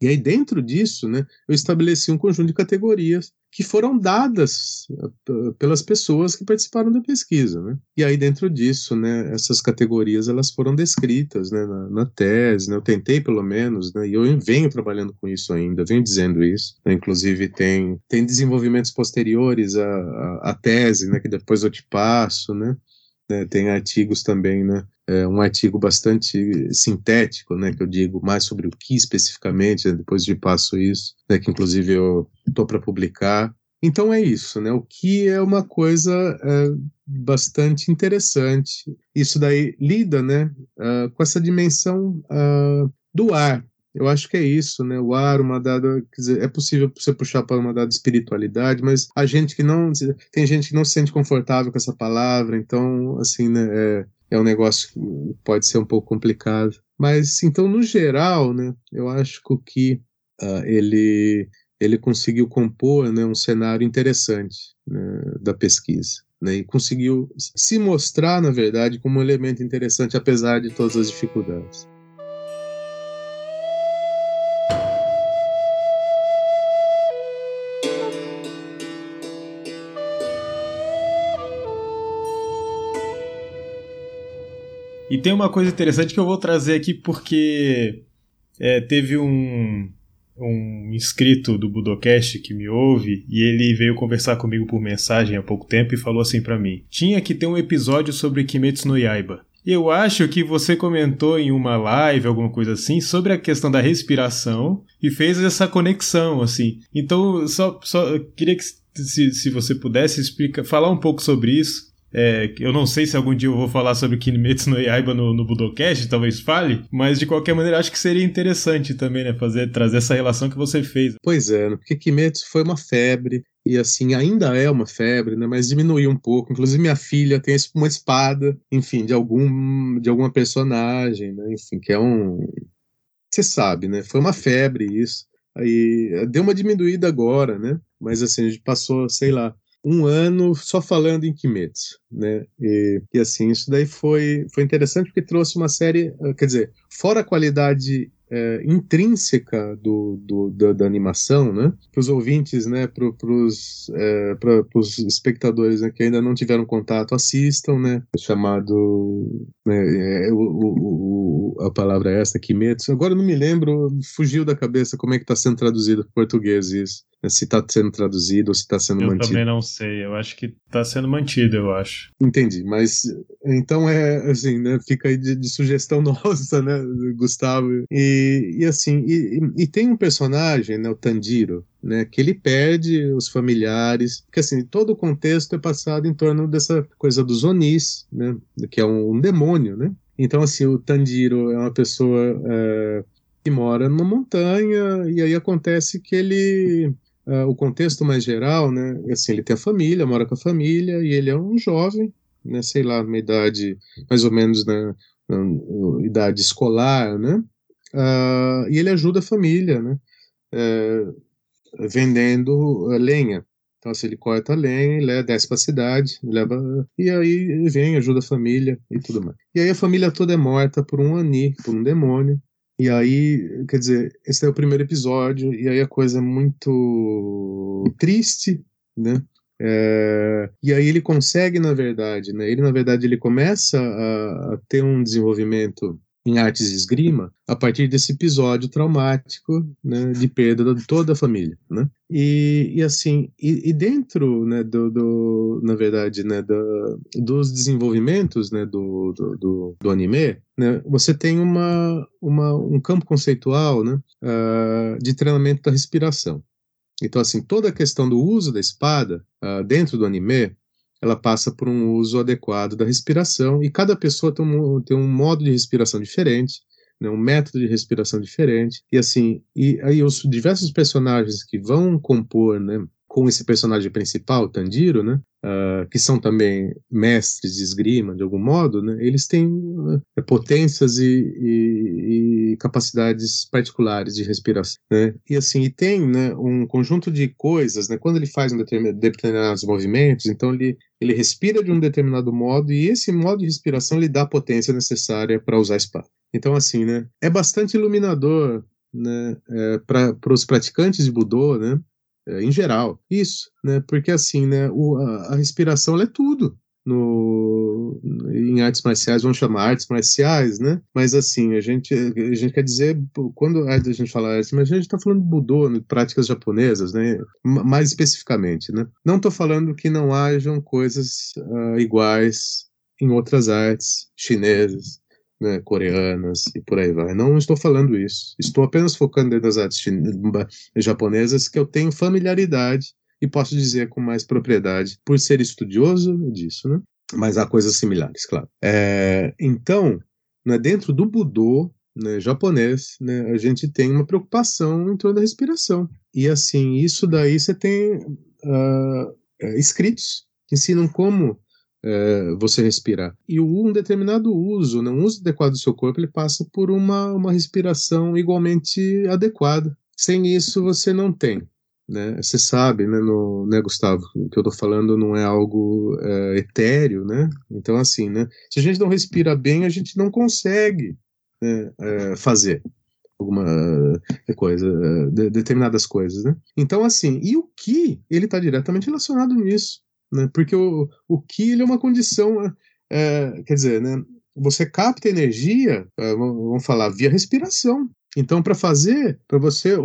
S4: E aí, dentro disso, né, eu estabeleci um conjunto de categorias que foram dadas uh, pelas pessoas que participaram da pesquisa, né? E aí dentro disso, né, essas categorias elas foram descritas, né, na, na tese, né? Eu tentei pelo menos, né? E eu venho trabalhando com isso ainda, venho dizendo isso. Né? Inclusive tem tem desenvolvimentos posteriores à, à, à tese, né? Que depois eu te passo, né? Né, tem artigos também, né? É um artigo bastante sintético, né? Que eu digo mais sobre o que especificamente, né, depois de passo isso, né, que inclusive eu estou para publicar. Então é isso, né? O que é uma coisa é, bastante interessante. Isso daí lida, né? Uh, com essa dimensão uh, do ar, eu acho que é isso, né? O ar, uma dada. Quer dizer, é possível você puxar para uma dada espiritualidade, mas a gente que não. Tem gente que não se sente confortável com essa palavra, então, assim, né? É, é um negócio que pode ser um pouco complicado. Mas, então, no geral, né? Eu acho que uh, ele, ele conseguiu compor né, um cenário interessante né, da pesquisa. Né, e conseguiu se mostrar, na verdade, como um elemento interessante, apesar de todas as dificuldades.
S3: E tem uma coisa interessante que eu vou trazer aqui porque é, teve um, um inscrito do Budocast que me ouve e ele veio conversar comigo por mensagem há pouco tempo e falou assim para mim: tinha que ter um episódio sobre Kimetsu no Yaiba. Eu acho que você comentou em uma live, alguma coisa assim, sobre a questão da respiração e fez essa conexão, assim. Então, só, só queria que se, se você pudesse explicar, falar um pouco sobre isso, é, eu não sei se algum dia eu vou falar sobre Kimetsu no Yaiba no, no talvez fale, mas de qualquer maneira acho que seria interessante também, né, fazer, trazer essa relação que você fez.
S4: Pois é, né, porque Kimetsu foi uma febre, e assim, ainda é uma febre, né, mas diminuiu um pouco. Inclusive minha filha tem uma espada, enfim, de algum de alguma personagem, né, enfim, que é um você sabe, né? Foi uma febre isso. Aí deu uma diminuída agora, né? Mas assim, a gente passou, sei lá, um ano só falando em Kimetsu, né? E, e, assim, isso daí foi, foi interessante porque trouxe uma série, eh, quer dizer, fora a qualidade é, intrínseca do, do da, da, animação, né? Para os ouvintes, né? Para os é, espectadores né, que ainda não tiveram contato, assistam, né? É chamado, né, é, o, o, o, a palavra é esta, Kimetsu. Agora não me lembro, fugiu da cabeça como é que está sendo traduzido para português isso se está sendo traduzido ou se está sendo
S3: eu
S4: mantido.
S3: Eu também não sei, eu acho que está sendo mantido, eu acho.
S4: Entendi, mas então é assim, né? Fica aí de, de sugestão nossa, né, Gustavo? E, e assim, e, e, tem um personagem, né, o Tandiro, né, que ele perde os familiares, porque assim, todo o contexto é passado em torno dessa coisa dos Onis, né, que é um, um demônio, né? Então, assim, o Tandiro é uma pessoa é, que mora numa montanha, e aí acontece que ele Uh, o contexto mais geral, né? Assim, ele tem a família, mora com a família e ele é um jovem, né, sei lá, uma idade mais ou menos na, na idade escolar, né, uh, e ele ajuda a família, né, uh, vendendo lenha. Então, assim, ele corta a lenha, ele desce para a cidade, leva, e aí vem, ajuda a família e tudo mais. E aí a família toda é morta por um ani, por um demônio, e aí, quer dizer, esse é o primeiro episódio, e aí a coisa é muito triste, né? É, e aí ele consegue, na verdade, né? Ele, na verdade, ele começa a, a ter um desenvolvimento em artes de esgrima a partir desse episódio traumático né, de perda de toda a família, né? E, e assim, e, e dentro, né, do, do, na verdade, né, do, dos desenvolvimentos, né, do, do, do, anime, né, você tem uma, uma, um campo conceitual, né, uh, de treinamento da respiração. Então, assim, toda a questão do uso da espada uh, dentro do anime ela passa por um uso adequado da respiração e cada pessoa tem um, tem um modo de respiração diferente, né, um método de respiração diferente. E assim e aí os diversos personagens que vão compor né, com esse personagem principal, Tandiro, né, uh, que são também mestres de esgrima, de algum modo, né, eles têm uh, potências e, e, e, capacidades particulares de respiração. Né, e assim, e tem né, um conjunto de coisas, né, quando ele faz um determinado, determinados movimentos, então ele, ele respira de um determinado modo e esse modo de respiração lhe dá a potência necessária para usar a espada. Então, assim, né, é bastante iluminador né, é, para os praticantes de Budô, né, em geral. Isso, né? Porque assim, né? O, a, a respiração é tudo. No, em artes marciais, vamos chamar artes marciais, né? Mas assim, a gente, a gente quer dizer, quando a gente fala arte, mas a gente está falando de Budô, né, práticas japonesas, né? Mais especificamente, né? Não estou falando que não hajam coisas uh, iguais em outras artes chinesas, né, coreanas e por aí vai. Não estou falando isso. Estou apenas focando das artes japonesas que eu tenho familiaridade e posso dizer com mais propriedade por ser estudioso disso, né? Mas há coisas similares, claro. É, então, né, dentro do Budô né, japonês, né, a gente tem uma preocupação em torno da respiração. E assim, isso daí você tem uh, escritos que ensinam como é, você respirar. E um determinado uso, né, um uso adequado do seu corpo, ele passa por uma, uma respiração igualmente adequada. Sem isso, você não tem. Né? Você sabe, né, no, né, Gustavo, o que eu estou falando não é algo é, etéreo, né? Então, assim, né, se a gente não respira bem, a gente não consegue né, é, fazer alguma coisa, de, determinadas coisas, né? Então, assim, e o que ele está diretamente relacionado nisso? Né? Porque o, o Ki ele é uma condição, é, quer dizer, né? Você capta energia, é, vamos falar, via respiração. Então, para fazer, para você,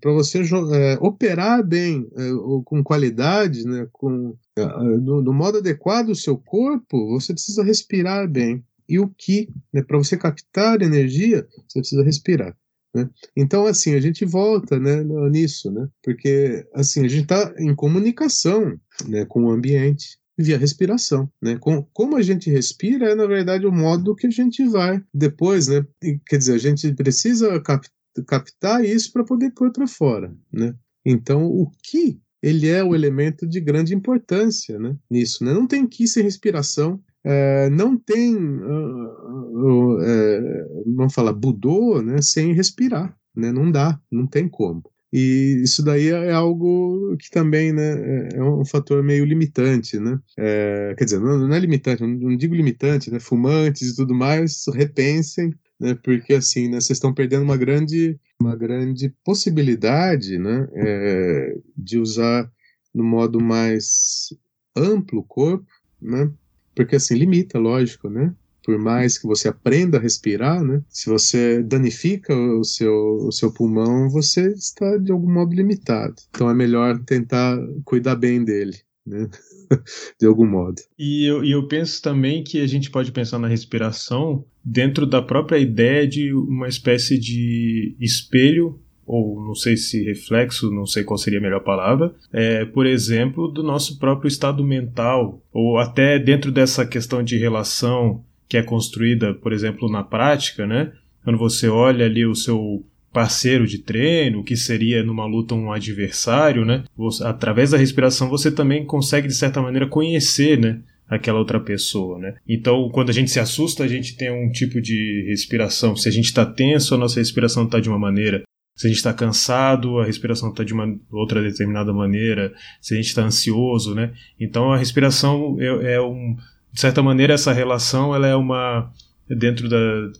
S4: para você é, operar bem, é, com qualidade, né, com, é, no, no, modo adequado o seu corpo, você precisa respirar bem. E o que, né, para você captar energia, você precisa respirar. Né? Então, assim, a gente volta né, nisso, né? porque assim, a gente está em comunicação né, com o ambiente via respiração, né? Com, como a gente respira é na verdade o modo que a gente vai depois, né? Quer dizer, a gente precisa cap, captar isso para poder pôr para fora, né? Então, o que ele é o elemento de grande importância, né? Nisso, né? Não tem que sem respiração, é, não tem, uh, uh, é, vamos falar, budô, né, sem respirar, né, não dá, não tem como. E isso daí é algo que também né, é, é um fator meio limitante, né? É, quer dizer, não, não, é limitante, não digo limitante, né? Fumantes e tudo mais, repensem, né? Porque assim, né, vocês estão perdendo uma grande, uma grande possibilidade, né? É, de usar no modo mais amplo o corpo, né? Porque assim limita, lógico, né? Por mais que você aprenda a respirar, né? Se você danifica o seu, o seu pulmão, você está de algum modo limitado. Então é melhor tentar cuidar bem dele, né? de algum modo.
S3: E eu, e eu penso também que a gente pode pensar na respiração dentro da própria ideia de uma espécie de espelho ou não sei se reflexo, não sei qual seria a melhor palavra, é, por exemplo, do nosso próprio estado mental, ou até dentro dessa questão de relação que é construída, por exemplo, na prática, né? Quando você olha ali o seu parceiro de treino, que seria numa luta um adversário, né? Você, através da respiração você também consegue de certa maneira conhecer, né? aquela outra pessoa, né? Então, quando a gente se assusta, a gente tem um tipo de respiração. Se a gente está tenso, a nossa respiração está de uma maneira. Se a gente está cansado, a respiração está de uma outra determinada maneira. Se a gente está ansioso, né? Então, a respiração é, é, um, de certa maneira, essa relação, ela é uma dentro da,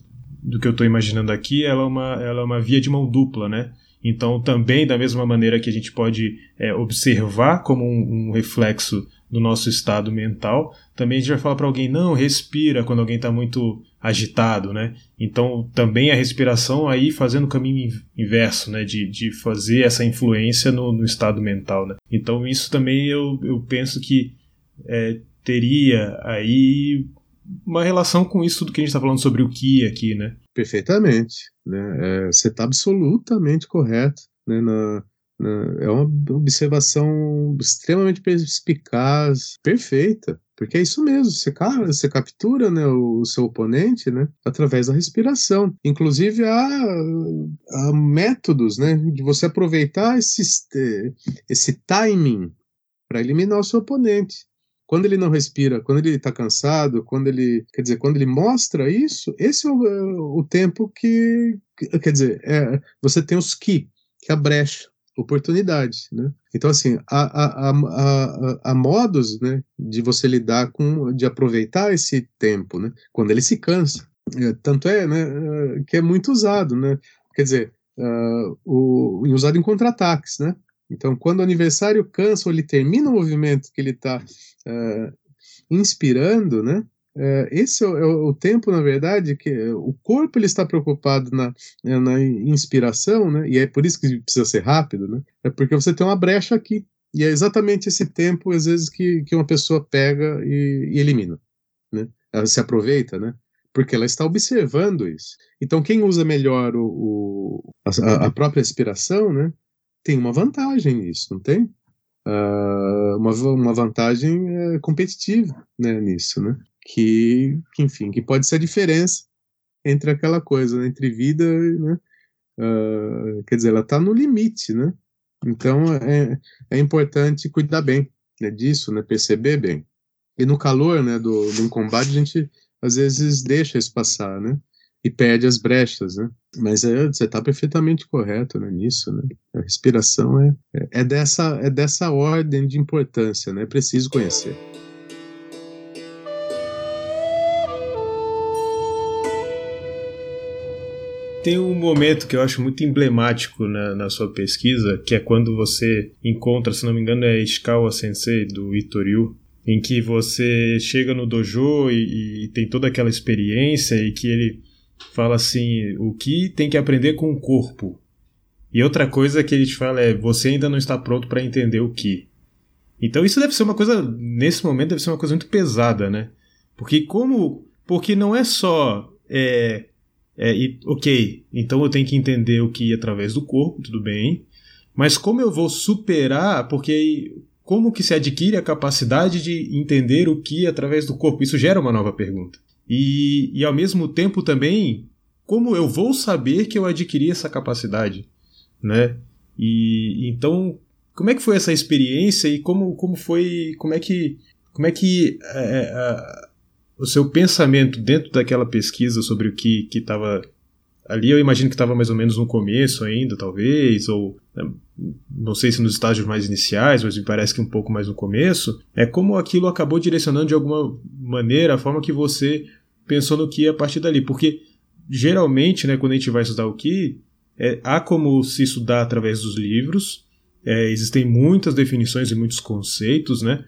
S3: do que eu estou imaginando aqui, ela é uma, ela é uma via de mão dupla, né? Então, também, da mesma maneira que a gente pode é, observar como um, um reflexo do nosso estado mental, também a gente vai falar para alguém, não, respira quando alguém está muito agitado, né? Então, também a respiração aí fazendo o caminho inverso, né? De, de fazer essa influência no, no estado mental, né? Então, isso também eu, eu penso que é, teria aí uma relação com isso tudo que a gente está falando sobre o Ki aqui, né?
S4: Perfeitamente. Né? É, você está absolutamente correto né? na, é uma observação extremamente perspicaz, perfeita, porque é isso mesmo, você, você captura né, o, seu oponente né, através da respiração. Inclusive, há, há métodos né, de você aproveitar esse, esse timing para eliminar o seu oponente. Quando ele não respira, quando ele está cansado, quando ele, quer dizer, quando ele mostra isso, esse é o, o tempo que, quer dizer, é, você tem os ki, que é a brecha oportunidade, né? Então, assim, há, há, há, há, modos, né, de você lidar com, de aproveitar esse tempo, né, quando ele se cansa. É, tanto é, né, que é muito usado, né? Quer dizer, uh, o, usado em contra-ataques, né? Então, quando o adversário cansa ou ele termina o movimento que ele está uh, inspirando, né? É, esse é o, é o, tempo, na verdade, que o corpo ele está preocupado na, na inspiração, né? E é por isso que precisa ser rápido, né? É porque você tem uma brecha aqui. E é exatamente esse tempo, às vezes, que, que uma pessoa pega e, e elimina, né? Ela se aproveita, né? Porque ela está observando isso. Então, quem usa melhor o, o a, a, própria respiração, né? Tem uma vantagem nisso, não tem? Uh, uma, uma vantagem competitiva né, nisso, né? Que, que, enfim, que pode ser a diferença entre aquela coisa, né, entre vida, né, uh, quer dizer, ela está no limite, né? Então é, é importante cuidar bem né, disso, né, perceber bem. E no calor, né, do, do combate a gente às vezes deixa isso passar, né? E perde as brechas, né? Mas é, você está perfeitamente correto né, nisso, né? A respiração é, é, dessa, é dessa ordem de importância, né? É preciso conhecer.
S3: Tem um momento que eu acho muito emblemático na, na sua pesquisa, que é quando você encontra, se não me engano, é Ishikawa Sensei do Itoriu, em que você chega no dojo e, e, tem toda aquela experiência e que ele fala assim, o que tem que aprender com o corpo. E outra coisa que ele te fala é, você ainda não está pronto para entender o que. Então isso deve ser uma coisa, nesse momento deve ser uma coisa muito pesada, né? Porque como, porque não é só é, é, e, ok, então eu tenho que entender o que através do corpo, tudo bem. Mas como eu vou superar, porque como que se adquire a capacidade de entender o que através do corpo? Isso gera uma nova pergunta. E, e ao mesmo tempo também, como eu vou saber que eu adquiri essa capacidade, né? E então, como é que foi essa experiência e como, como foi, como é que, como é que é, é o seu pensamento dentro daquela pesquisa sobre o que estava ali, eu imagino que estava mais ou menos no começo ainda, talvez, ou né, não sei se nos estágios mais iniciais, mas me parece que um pouco mais no começo, é como aquilo acabou direcionando de alguma maneira a forma que você pensou no que a partir dali, porque geralmente, né, quando a gente vai estudar o que, é, há como se estudar através dos livros, é, existem muitas definições e muitos conceitos, né?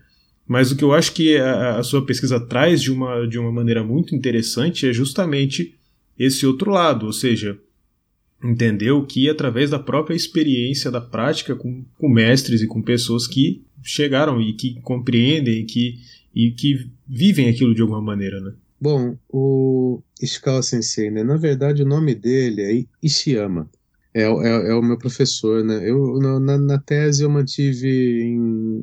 S3: Mas o que eu acho que a, a, sua pesquisa traz de uma, de uma maneira muito interessante é justamente esse outro lado, ou seja, entender o que através da própria experiência, da prática com, com mestres e com pessoas que chegaram e que compreendem e que, e que vivem aquilo de alguma maneira, né?
S4: Bom, o Ishikawa Sensei, né? Na verdade, o nome dele é Ishiyama. É, é, é o meu professor, né? Eu, na, na tese eu mantive em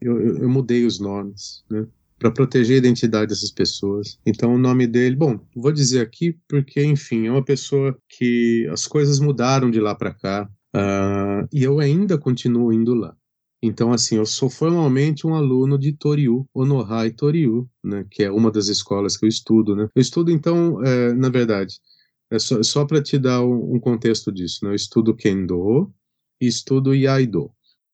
S4: eu, eu, eu mudei os nomes, né? Para proteger a identidade dessas pessoas. Então, o nome dele, bom, vou dizer aqui porque, enfim, é uma pessoa que as coisas mudaram de lá para cá uh, e eu ainda continuo indo lá. Então, assim, eu sou formalmente um aluno de Toriu, Onohai Toriu, né, que é uma das escolas que eu estudo, né. Eu estudo, então, é, na verdade, é só, só para te dar um, um, contexto disso, né, eu estudo Kendo e estudo Iaido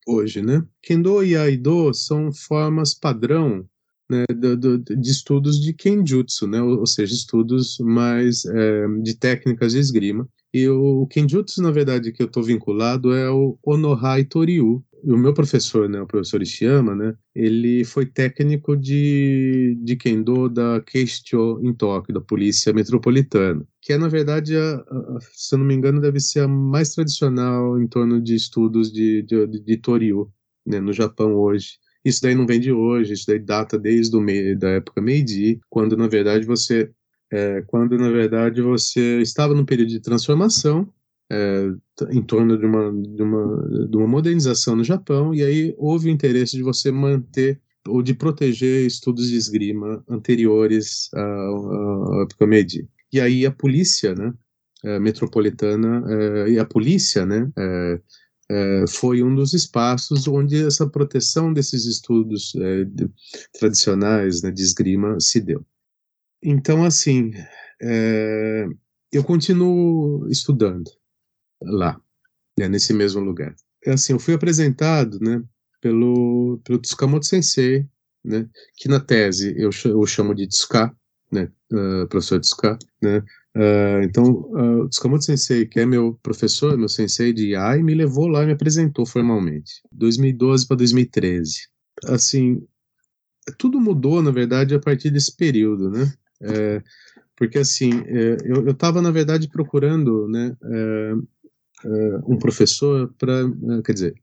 S4: hoje, né. Kendo e Iaido são formas padrão né, de, de, de, estudos de Kenjutsu, né, ou, ou seja, estudos mais é, de técnicas de esgrima. E o, o Kenjutsu, na verdade, que eu estou vinculado é o Onohai Toriu, o meu professor, né, o professor Ishiyama, né, ele foi técnico de, de Kendo da Keisho em Tóquio, da Polícia Metropolitana, que é, na verdade, a, a, se eu não me engano, deve ser a mais tradicional em torno de estudos de, de, de, de Toryu, né, no Japão hoje. Isso daí não vem de hoje, isso daí data desde o meio, da época Meiji, quando, na verdade, você é, quando na verdade você estava num período de transformação é, em torno de uma, de, uma, de uma modernização no Japão, e aí houve o interesse de você manter ou de proteger estudos de esgrima anteriores à, época Meiji. E aí a polícia, né, é, metropolitana, é, e a polícia, né, foi um dos espaços onde essa proteção desses estudos de, tradicionais né, de esgrima se deu. Então, assim, eu continuo estudando, lá, né, nesse mesmo lugar. É assim, eu fui apresentado, né, pelo, pelo Tsukamoto Sensei, né, que na tese eu, eu chamo de Tsuka, né, uh, professor Tsuka, né, uh, então uh, o Tsukamoto Sensei, que é meu professor, meu sensei de AI, me levou lá e me apresentou formalmente, 2012 para 2013. Assim, tudo mudou, na verdade, a partir desse período, né, é, porque assim, é, eu estava, na verdade, procurando, né, é, um professor para, eh, quer dizer,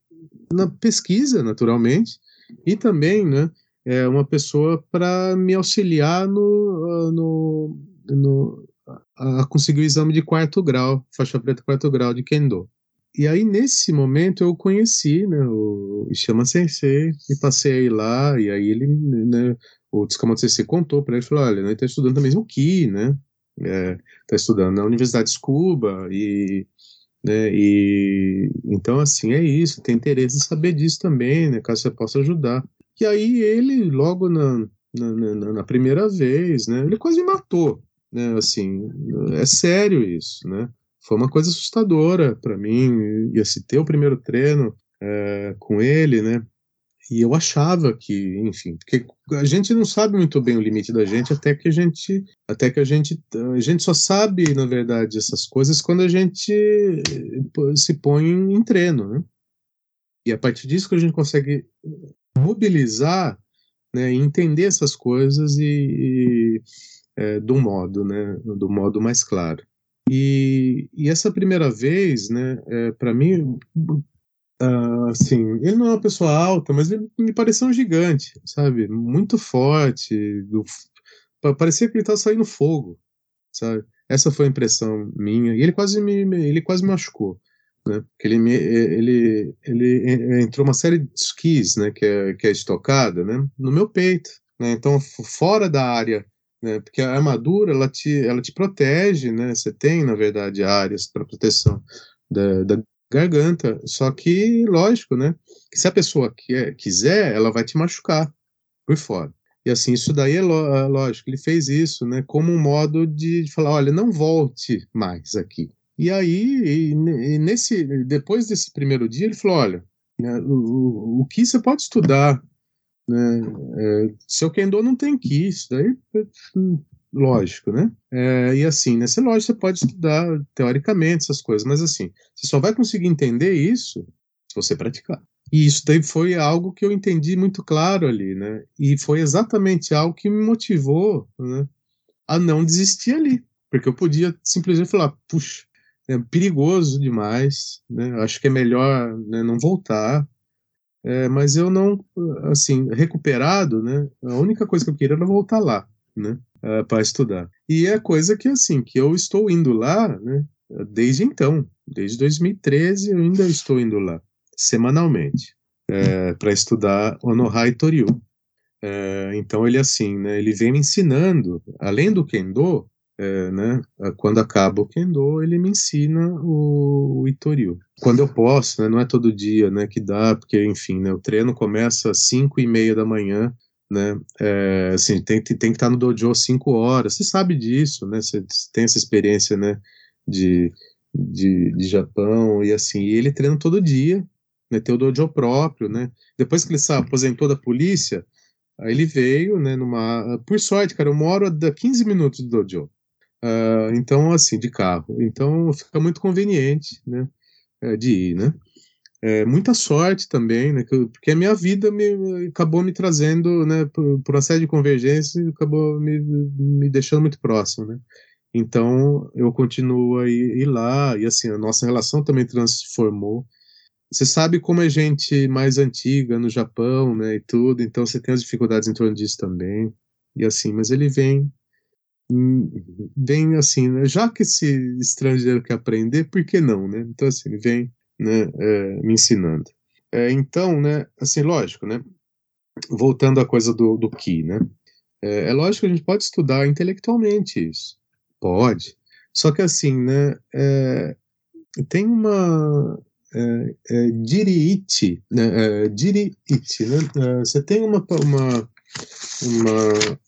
S4: na pesquisa, naturalmente, e também, né, é uma pessoa para me auxiliar no, uh, no, no a conseguir o exame de quarto grau, faixa preta quarto grau de Kendo. E aí, nesse momento, eu conheci, né, o Ishama Sensei, e passei lá, e aí ele, né, o Tsukamoto Sensei contou para ele, falou, olha, né, ele tá estudando também o Ki, né, é, tá estudando na Universidade de Cuba, e né? E então assim é isso, tem interesse em saber disso também, né? Caso você possa ajudar. E aí ele logo na, na, na, na primeira vez, né? Ele quase me matou, né? Assim, é sério isso, né? Foi uma coisa assustadora para mim. Ia se ter o primeiro treino é, com ele, né? E eu achava que, enfim, porque a gente não sabe muito bem o limite da gente até que a gente, até que a gente, a gente só sabe, na verdade, essas coisas quando a gente se põe em treino, né? E a partir disso que a gente consegue mobilizar, né, entender essas coisas e, e é, do modo, né, do modo mais claro. E, e essa primeira vez, né, é, para mim, Assim, ele não é uma pessoa alta, mas ele me pareceu um gigante, sabe? Muito forte. Do, parecia que ele estava saindo fogo, sabe? Essa foi a impressão minha. E ele quase me, ele quase me machucou, né? Porque ele, me, ele, ele entrou uma série de skis, né? Que é, que é estocada, né? No meu peito, né? Então, fora da área né? Porque a armadura ela te, ela te protege, né? Você tem, na verdade, áreas para proteção da, da, garganta. Só que, lógico, né? Que se a pessoa quer, quiser, ela vai te machucar por fora. E assim, isso daí é lógico, ele fez isso, né, como um modo de, falar, olha, não volte mais aqui. E aí, e, nesse, depois desse primeiro dia, ele falou, olha, né, o, o, que você pode estudar, né, é, seu Kendo não tem que isso daí lógico, né? É, e assim, nessa lógica você pode estudar teoricamente essas coisas, mas assim, você só vai conseguir entender isso se você praticar. E isso daí foi algo que eu entendi muito claro ali, né? E foi exatamente algo que me motivou né, a não desistir ali. Porque eu podia simplesmente falar, puxa, é perigoso demais, né? Acho que é melhor né, não voltar. É, mas eu não, assim, recuperado, né? A única coisa que eu queria era voltar lá, né? uh, para estudar. E é coisa que, assim, que eu estou indo lá, né, desde então, desde 2013 eu ainda estou indo lá, semanalmente, é, para estudar Onohai Toryu. É, então ele, assim, né, ele vem me ensinando, além do Kendo, é, né, quando acaba o Kendo, ele me ensina o, o Itoriu. Quando eu posso, né, não é todo dia né, que dá, porque, enfim, né, o treino começa às 5 e meia da manhã, né, é, assim, tem, tem que estar no dojo 5 horas, você sabe disso, né, você tem essa experiência, né, de, de, de Japão, e assim, e ele treina todo dia, né, tem o dojo próprio, né, depois que ele se aposentou da polícia, aí ele veio, né, numa, por sorte, cara, eu moro a 15 minutos do dojo, Uh, então, assim, de carro. Então, fica muito conveniente, né, é, de ir, né. É, muita sorte também, né, porque a minha vida me, acabou me trazendo, né, por, por uma série de convergências, acabou me, me deixando muito próximo, né. Então, eu continuo a ir, ir lá, e assim, a nossa relação também transformou. Você sabe como é gente mais antiga no Japão, né, e tudo, então você tem as dificuldades em torno disso também, e assim, mas ele vem bem assim, né? já que esse estrangeiro quer aprender, por que não, né? Então, assim, vem né, é, me ensinando. É, então, né, assim, lógico, né? Voltando à coisa do, do Ki, né? É, é, lógico que a gente pode estudar intelectualmente isso. Pode. Só que, assim, né? É, tem uma. É, é, diriite, né? É, diriite, né? Você tem uma, uma, uma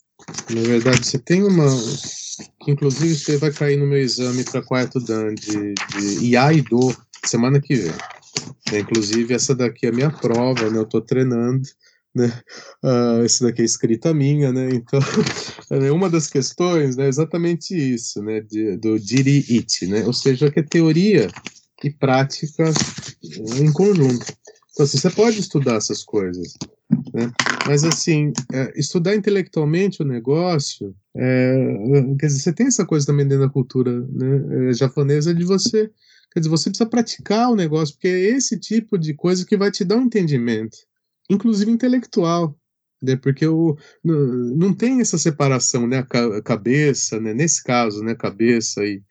S4: na verdade, você tem uma. Que inclusive você vai cair no meu exame para quarto Dan de, de IA e Do semana que vem. É, inclusive, essa daqui é a minha prova, né? Eu estou treinando. Né? Uh, esse daqui é escrita minha, né? Então, é uma das questões né, é exatamente isso, né? De, do diri it, né? Ou seja, que é teoria e prática em conjunto. Então, assim, você pode estudar essas coisas, né? Mas, assim, é, estudar intelectualmente o negócio, é, quer dizer, você tem essa coisa também dentro da cultura né, é, japonesa de você, quer dizer, você precisa praticar o negócio, porque é esse tipo de coisa que vai te dar um entendimento, inclusive intelectual, né, porque o, não, tem essa separação, né, a cabeça, né, nesse caso, né, cabeça e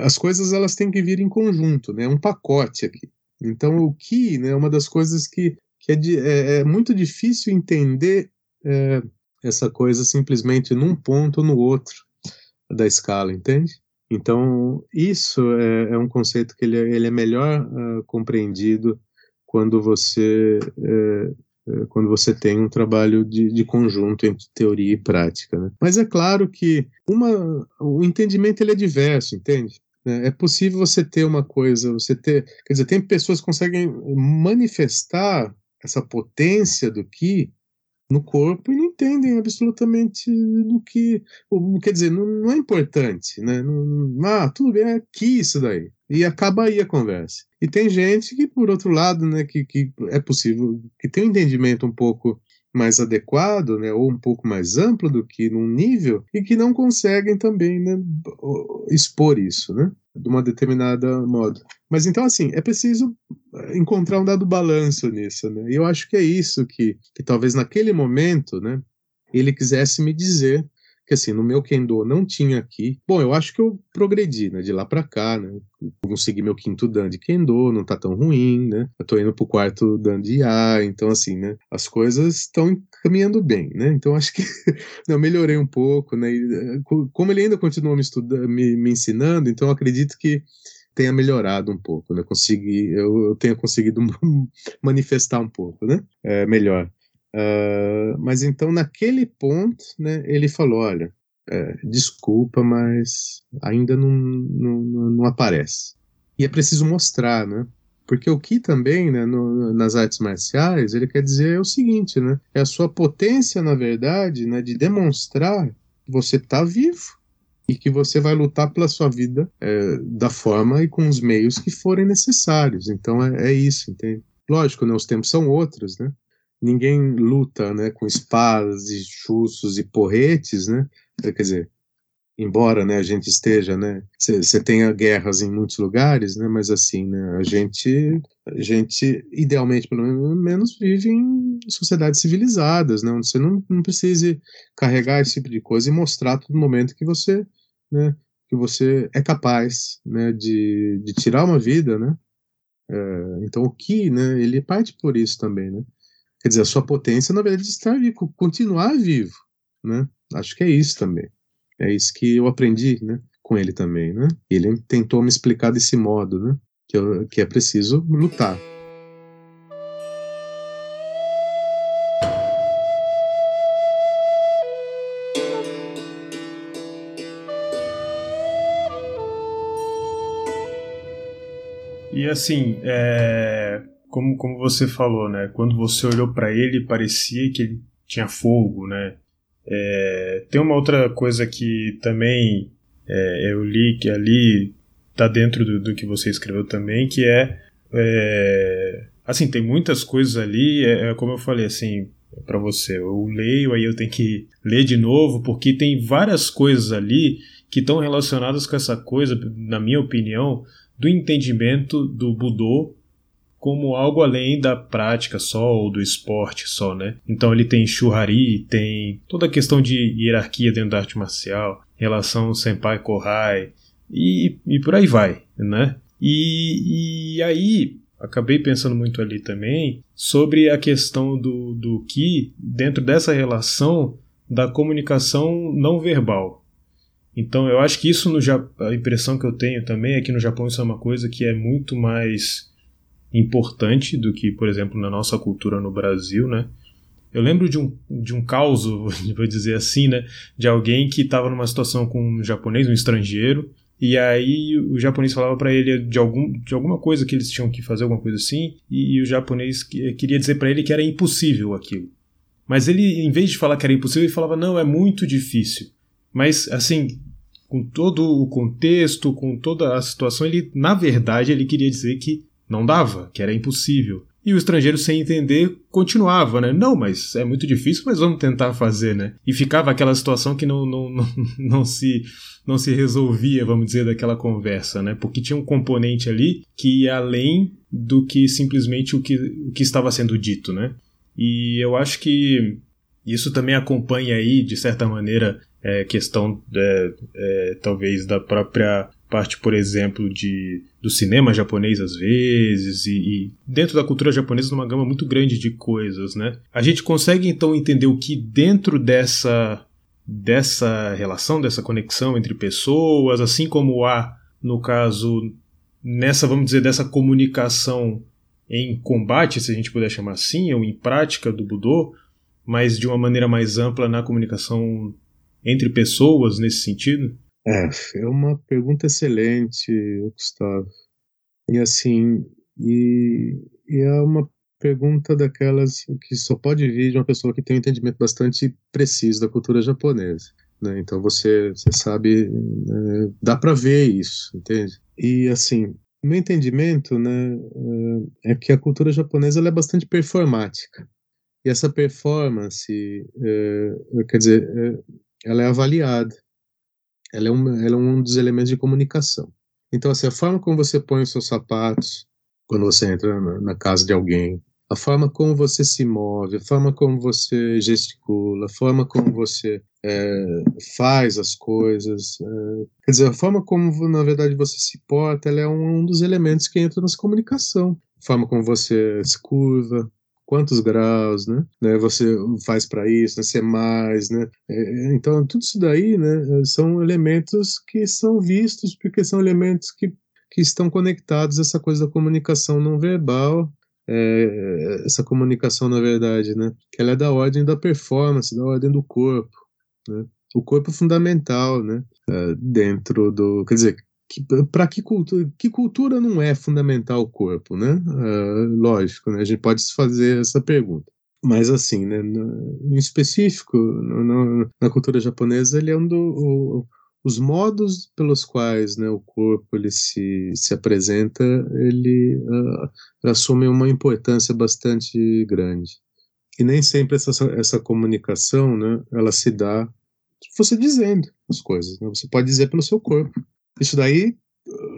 S4: as coisas elas têm que vir em conjunto, né, um pacote aqui. Então, o que né, uma das coisas que, que é, de, é, é, muito difícil entender é, essa coisa simplesmente num ponto ou no outro da escala, entende? Então, isso é, é um conceito que ele, é, ele é melhor uh, compreendido quando você, é, é, quando você tem um trabalho de, de, conjunto entre teoria e prática. Né? Mas é claro que uma, o entendimento ele é diverso, entende? É possível você ter uma coisa, você ter. Quer dizer, tem pessoas que conseguem manifestar essa potência do que no corpo e não entendem absolutamente do que. Quer dizer, não, não é importante, né? Não, ah, tudo bem, é aqui isso daí. E acaba aí a conversa. E tem gente que, por outro lado, né, que, que é possível, que tem um entendimento um pouco mais adequado, né, ou um pouco mais amplo do que num nível, e que não conseguem também né, expor isso, né, de uma determinada modo. Mas então, assim, é preciso encontrar um dado balanço nisso, né, e eu acho que é isso que, que talvez naquele momento, né, ele quisesse me dizer que assim, no meu Kendo não tinha aqui. Bom, eu acho que eu progredi, né, de lá para cá, né? Consegui meu quinto Dan de Kendo, não tá tão ruim, né? Eu tô indo pro quarto Dan de A, então assim, né, as coisas estão caminhando bem, né? Então acho que eu melhorei um pouco, né? E, eh, como ele ainda continua me estudando, me, me ensinando, então acredito que tenha melhorado um pouco, né? Consegui, eu, eu tenha conseguido manifestar um pouco, né? É, melhor. Uh, mas então, naquele ponto, né, ele falou: olha, é, desculpa, mas ainda não, não, não, aparece. E é preciso mostrar, né? Porque o que também, né, no, nas artes marciais, ele quer dizer o seguinte, né? É a sua potência, na verdade, né, de demonstrar que você está vivo e que você vai lutar pela sua vida é, da forma e com os meios que forem necessários. Então é, é isso, entende? Lógico, né, os tempos são outros, né? Ninguém luta né, com espadas e chussos e porretes, né? Quer dizer, embora né, a gente esteja, né, você tenha guerras em muitos lugares, né, mas assim, né, a gente, a gente idealmente pelo menos vive em sociedades civilizadas, né, onde você não, não precise carregar esse tipo de coisa e mostrar a todo momento que você, né, que você é capaz, né, de, de tirar uma vida, né, é, então o que, né, ele parte por isso também, né, Quer dizer, a sua potência, na verdade, estar vivo, continuar vivo, né? Acho que é isso também. É isso que eu aprendi, né? Com ele também, né? Ele tentou me explicar desse modo, né? Que, eu, que é preciso lutar.
S3: E assim, é, como, como você falou, né? Quando você olhou para ele, parecia que ele tinha fogo, né? É, tem uma outra coisa que também é, eu li que ali tá dentro do, do, que você escreveu também, que é, é assim, tem muitas coisas ali, é, é como eu falei, assim, para você, eu leio, aí eu tenho que ler de novo, porque tem várias coisas ali que estão relacionadas com essa coisa, na minha opinião, do entendimento do Budô como algo além da prática só ou do esporte só, né? Então ele tem Shuhari, tem toda a questão de hierarquia dentro da arte marcial, relação senpai kohai e, e por aí vai, né? E, e aí acabei pensando muito ali também sobre a questão do, do Ki dentro dessa relação da comunicação não verbal. Então eu acho que isso no a impressão que eu tenho também é que no Japão isso é uma coisa que é muito mais importante do que, por exemplo, na nossa cultura no Brasil, né? Eu lembro de um, de um caos, vou dizer assim, né? De alguém que estava numa situação com um japonês, um estrangeiro, e aí o japonês falava para ele de, algum, de alguma coisa que eles tinham que fazer, alguma coisa assim, e, e o japonês queria dizer para ele que era impossível aquilo. Mas ele, em vez de falar que era impossível, ele falava, não, é muito difícil. Mas, assim, com todo o contexto, com toda a situação, ele, na verdade, ele queria dizer que não dava, que era impossível. E o estrangeiro, sem entender, continuava, né? Não, mas é muito difícil, mas vamos tentar fazer, né? E ficava aquela situação que não, não, não, não, se, não se resolvia, vamos dizer, daquela conversa, né? Porque tinha um componente ali que ia além do que simplesmente o que, o que estava sendo dito, né? E eu acho que isso também acompanha aí, de certa maneira, é, questão é, é, talvez da própria parte, por exemplo, de do cinema japonês às vezes e, e, dentro da cultura japonesa numa gama muito grande de coisas, né? A gente consegue então entender o que dentro dessa dessa relação, dessa conexão entre pessoas, assim como há no caso nessa, vamos dizer, dessa comunicação em combate, se a gente puder chamar assim, ou em prática do Budô, mas de uma maneira mais ampla na comunicação entre pessoas nesse sentido?
S4: É, é uma pergunta excelente, Gustavo. E assim, e, e é uma pergunta daquelas que só pode vir de uma pessoa que tem um entendimento bastante preciso da cultura japonesa. Né? Então você, você sabe, né, dá para ver isso, entende? E assim, meu entendimento né, é que a cultura japonesa é bastante performática. E essa performance, é, quer dizer, é, ela é avaliada. Ela é, um, ela é um dos elementos de comunicação. Então, assim, a forma como você põe os seus sapatos quando você entra na, na casa de alguém, a forma como você se move, a forma como você gesticula, a forma como você é, faz as coisas, é, quer dizer, a forma como, na verdade, você se porta, ela é um, um dos elementos que entra nessa comunicação. A forma como você se curva, quantos graus, né? né você faz para isso, né? ser mais, né? É, então tudo isso daí, né? São elementos que são vistos porque são elementos que que estão conectados a essa coisa da comunicação não verbal, é, essa comunicação na verdade, né? Que ela é da ordem da performance, da ordem do corpo, né? O corpo é fundamental, né? É, dentro do, quer dizer, para que cultura, que cultura não é fundamental o corpo, né? Uh, lógico, né? A gente pode se fazer essa pergunta. Mas assim, né, no, em específico, no, no, na cultura japonesa, ele é um dos os modos pelos quais né, o corpo ele se, se apresenta, ele uh, assume uma importância bastante grande. E nem sempre essa, essa comunicação, né, ela se dá você dizendo as coisas. Né? Você pode dizer pelo seu corpo. Isso daí,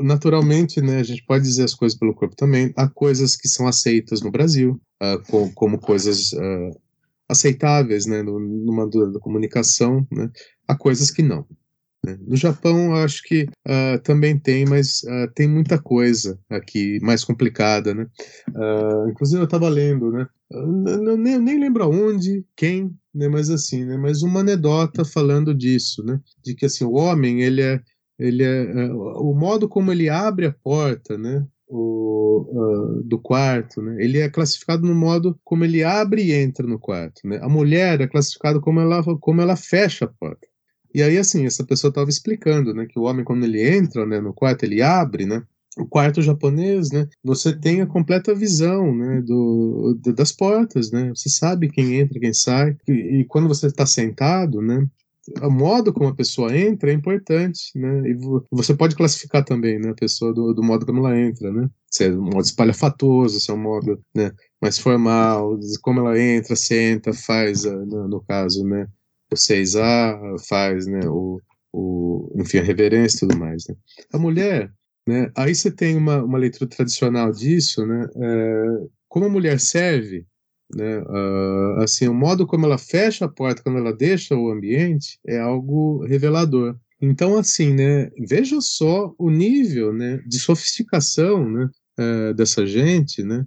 S4: naturalmente, né, a gente pode dizer as coisas pelo corpo também. Há coisas que são aceitas no Brasil, uh, com, como coisas uh, aceitáveis, né, numa da comunicação, né. Há coisas que não. Né? No Japão, acho que uh, também tem, mas uh, tem muita coisa aqui mais complicada, né? Uh, inclusive eu estava lendo, né? Não, nem, nem lembro aonde, quem, né? Mas assim, né? Mas uma anedota falando disso, né? De que assim o homem ele é ele é, é o modo como ele abre a porta, né? O, uh, do quarto, né? Ele é classificado no modo como ele abre e entra no quarto, né? A mulher é classificada como ela como ela fecha a porta. E aí, assim, essa pessoa estava explicando, né, que o homem, quando ele entra né, no quarto, ele abre, né, o quarto japonês, né, você tem a completa visão, né, do, do das portas, né, você sabe quem entra, quem sai, e, e quando você está sentado, né, o modo como a pessoa entra é importante, né? E você pode classificar também, né, a pessoa do, do modo como ela entra, né? Se é um modo espalhafatoso, se é um modo, né, mais formal, como ela entra, senta, faz, no, no caso, né, o 6A faz, né, o, o, enfim, a reverência e tudo mais, né. A mulher, né, aí você tem uma, uma leitura tradicional disso, né, é, como a mulher serve, né, uh, assim, o modo como ela fecha a porta quando ela deixa o ambiente é algo revelador. Então, assim, né, veja só o nível, né, de sofisticação, né, uh, dessa gente, né,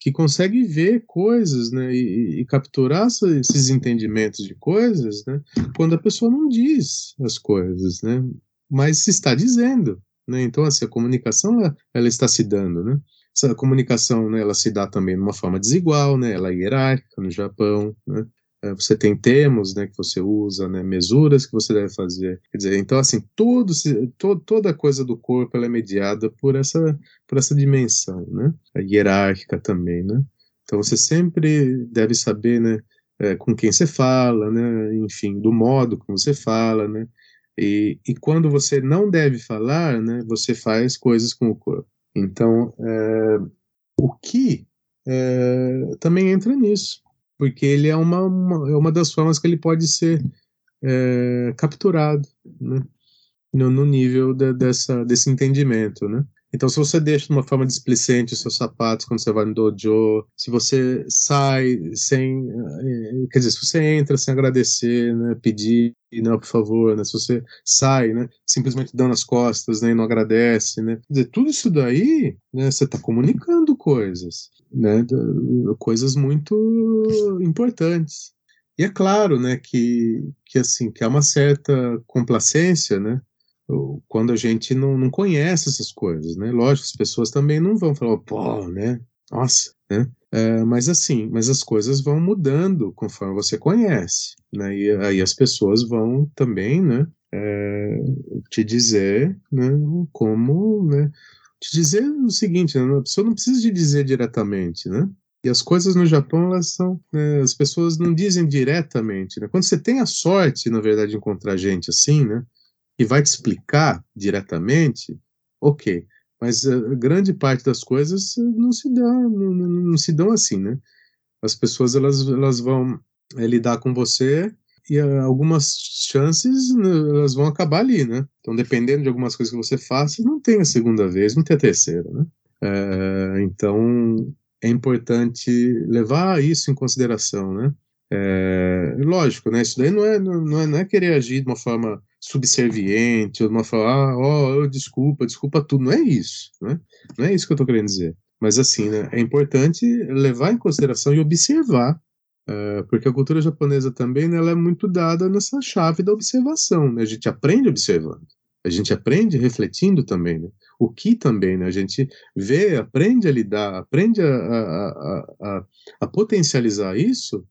S4: que consegue ver coisas, né, e, e capturar esses entendimentos de coisas, né, quando a pessoa não diz as coisas, né, mas se está dizendo, né, então assim a comunicação ela, ela está se dando, né, essa comunicação, né, ela se dá também de uma forma desigual, né, ela é hierárquica no Japão, né, é, você tem termos né, que você usa, né, mesuras que você deve fazer. Quer dizer, então, assim, todo, to, toda coisa do corpo é mediada por essa, por essa dimensão, né, a hierárquica também, né. Então, você sempre deve saber, né, é, com quem você fala, né, enfim, do modo como você fala, né, e, e quando você não deve falar, né, você faz coisas com o corpo. Então, é, o que é, também entra nisso porque ele é uma, uma, é uma das formas que ele pode ser é, capturado né? no, no, nível de, dessa, desse entendimento, né? Então, se você deixa de uma forma displicente os seus sapatos quando você vai no dojo, se você sai sem, eh, quer dizer, se você entra sem agradecer, né, pedir, não, por favor, né, se você sai, né, simplesmente dando as costas, né, e não agradece, né, quer dizer, tudo isso daí, né, você está comunicando coisas, né, coisas muito importantes. E é claro, né, que, que assim, que há uma certa complacência, né, quando a gente não, não conhece essas coisas, né? Lógico, as pessoas também não vão falar, pô, né? Nossa, né? É, mas assim, mas as coisas vão mudando conforme você conhece, né? E aí as pessoas vão também, né? É, te dizer, né? Como, né? Te dizer o seguinte, né? a pessoa não precisa te dizer diretamente, né? E as coisas no Japão, elas são. Né, as pessoas não dizem diretamente. Né? Quando você tem a sorte, na verdade, de encontrar gente assim, né? E vai te explicar diretamente, ok. Mas a grande parte das coisas não se dá, não, não, se dão assim, né? As pessoas elas, elas vão é, lidar com você e uh, algumas chances né, elas vão acabar ali, né? Então, dependendo de algumas coisas que você faça, não tem a segunda vez, não tem a terceira, né? Uh, então, é importante levar isso em consideração, né? É, lógico, né? Isso daí não é, não, é, não é querer agir de uma forma subserviente, ou uma forma, ah, oh, desculpa, desculpa tudo. Não é isso, né? Não é isso que eu estou querendo dizer. Mas assim, né, é importante levar em consideração e observar, uh, porque a cultura japonesa também né, ela é muito dada nessa chave da observação. Né? A gente aprende observando, a gente aprende refletindo também. Né? O que também, né? a gente vê, aprende a lidar, aprende a, a, a, a potencializar isso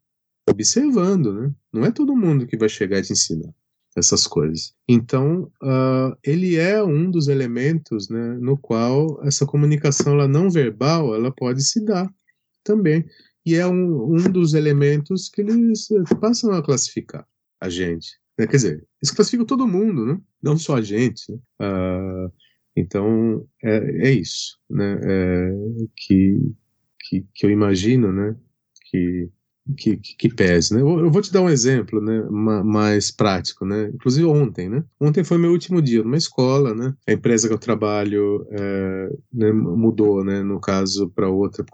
S4: observando, né? Não é todo mundo que vai chegar e te ensinar essas coisas. Então, uh, ele é um dos elementos, né, no qual essa comunicação ela não verbal ela pode se dar também. E é um, um dos elementos que eles passam a classificar a gente. Né? Quer dizer, eles classificam todo mundo, né? não só a gente. Né? Uh, então, é, é isso né? É, que, que, que eu imagino né? que que, que, pese, né? Eu, vou te dar um exemplo, né, mais prático, né? Inclusive ontem, né? Ontem foi meu último dia numa escola, né? A empresa que eu trabalho é, né, mudou, né? No caso para outra,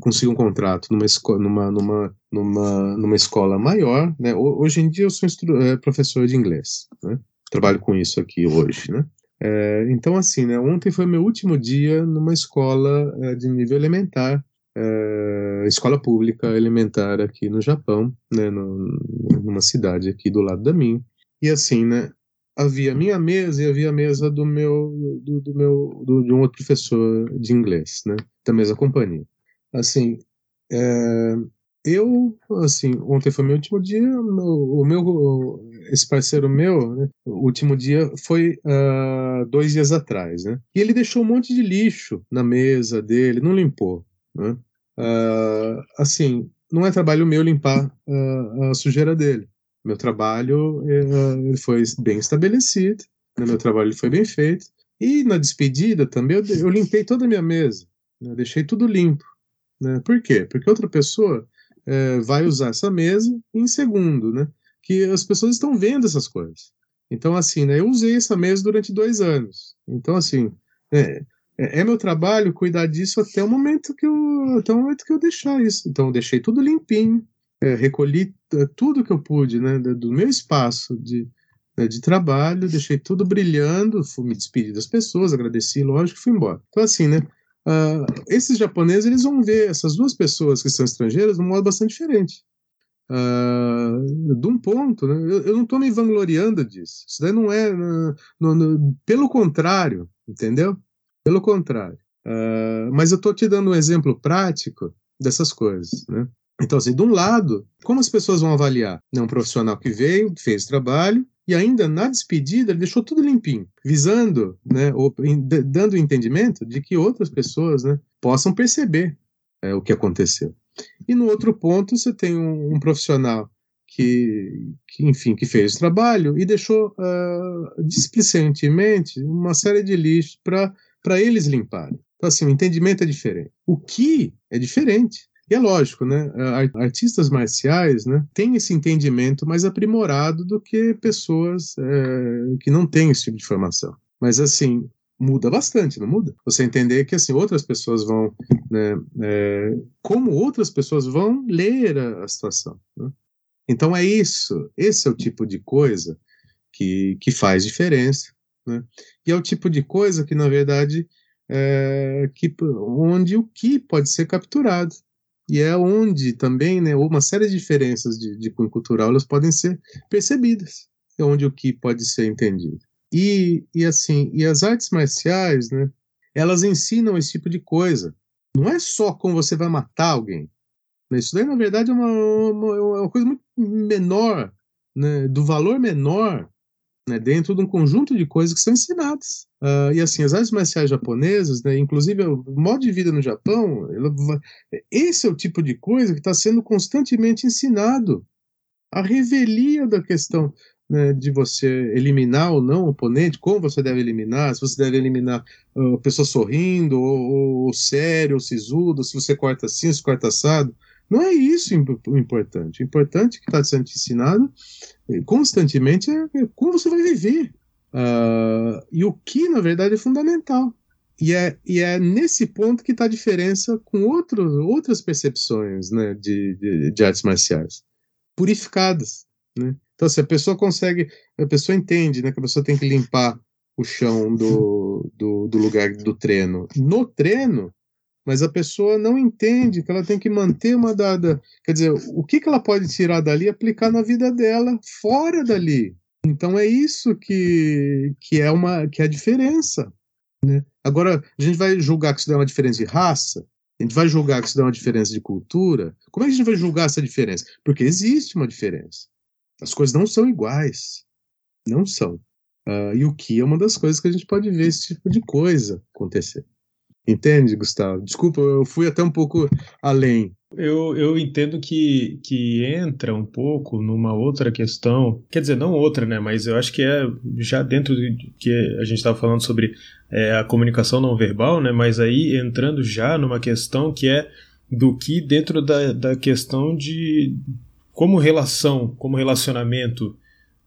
S4: consegui um contrato numa escola, numa, numa, numa, numa escola maior, né? Hoje em dia eu sou é, professor de inglês, né? trabalho com isso aqui hoje, né? É, então, assim, né, ontem foi meu último dia numa escola é, de nível elementar, é, escola pública elementar aqui no Japão, né, no, numa cidade aqui do lado da minha. E assim, né, havia a minha mesa e havia a mesa do meu, do, do meu, do, de um outro professor de inglês, né, da mesma companhia. Assim, é, eu, assim, ontem foi meu último dia, o meu, esse parceiro meu, né, o último dia foi uh, dois dias atrás, né? E ele deixou um monte de lixo na mesa dele, não limpou, né? Uh, assim, não é trabalho meu limpar uh, a sujeira dele. Meu trabalho uh, foi bem estabelecido, né? meu trabalho foi bem feito. E na despedida também eu, eu limpei toda a minha mesa, né? deixei tudo limpo. Né? Por quê? Porque outra pessoa é, vai usar essa mesa em segundo, né? Que as pessoas estão vendo essas coisas. Então, assim, né? Eu usei essa mesa durante dois anos. Então, assim, é, é, é meu trabalho cuidar disso até o momento que eu, até o momento que eu deixar isso. Então, eu deixei tudo limpinho, é, recolhi é, tudo que eu pude, né? Do meu espaço de, né, de trabalho, deixei tudo brilhando, fui me despedir das pessoas, agradeci, lógico, fui embora. Então, assim, né? Uh, esses japoneses eles vão ver essas duas pessoas que são estrangeiras de um modo bastante diferente. Uh, de um ponto, né? eu, eu, não estou me vangloriando disso. Isso daí não é. No, no, no, pelo contrário, entendeu? Pelo contrário. Uh, mas eu estou te dando um exemplo prático dessas coisas. Né? Então, assim, de um lado, como as pessoas vão avaliar? Né, um profissional que veio, fez trabalho, e ainda na despedida ele deixou tudo limpinho, visando, né, ou, dando o entendimento de que outras pessoas né, possam perceber é, o que aconteceu. E no outro ponto você tem um, um profissional que, que, enfim, que fez o trabalho e deixou uh, displicentemente uma série de lixo para eles limparem. Então, assim, o entendimento é diferente. O que é diferente e é lógico, né? Artistas marciais né, têm esse entendimento mais aprimorado do que pessoas é, que não têm esse tipo de formação. Mas, assim, muda bastante, não muda? Você entender que, assim, outras pessoas vão... Né, é, como outras pessoas vão ler a, a situação. Né? Então, é isso. Esse é o tipo de coisa que, que faz diferença. Né? E é o tipo de coisa que, na verdade, é, que, onde o que pode ser capturado e é onde também né, uma série de diferenças de, de cunho cultural elas podem ser percebidas, é onde o que pode ser entendido. E, e assim, e as artes marciais, né, elas ensinam esse tipo de coisa. Não é só como você vai matar alguém. Né, isso daí, na verdade, é uma, uma, é uma coisa muito menor, né, do valor menor né, dentro de um conjunto de coisas que são ensinadas. Uh, e assim, as artes marciais japonesas, né, inclusive o modo de vida no Japão, esse é o tipo de coisa que está sendo constantemente ensinado. A revelia da questão né, de você eliminar ou não o oponente, como você deve eliminar, se você deve eliminar uh, a pessoa sorrindo, ou, ou sério, ou sisudo, se você corta assim, se corta assado. Não é isso o importante. O importante que está sendo ensinado eh, constantemente é como você vai viver. Uh, e o que, na verdade, é fundamental. E é, e é nesse ponto que está a diferença com outro, outras percepções né, de, de, de, artes marciais. Purificadas. Né? Então, se a pessoa consegue, a pessoa entende né, que a pessoa tem que limpar o chão do, do, do lugar do treino no treino, mas a pessoa não entende que ela tem que manter uma dada. Quer dizer, o que, que ela pode tirar dali e aplicar na vida dela fora dali. Então é isso que, que é uma que é a diferença. Né? Agora, a gente vai julgar que isso dá uma diferença de raça? A gente vai julgar que isso dá uma diferença de cultura? Como é que a gente vai julgar essa diferença? Porque existe uma diferença. As coisas não são iguais. Não são. Uh, e o que é uma das coisas que a gente pode ver esse tipo de coisa acontecer. Entende, Gustavo? Desculpa, eu fui até um pouco além.
S3: Eu, eu entendo que, que entra um pouco numa outra questão, quer dizer, não outra, né? Mas eu acho que é já dentro de que a gente estava falando sobre é, a comunicação não verbal, né? Mas aí entrando já numa questão que é do que dentro da, da questão de como relação, como relacionamento,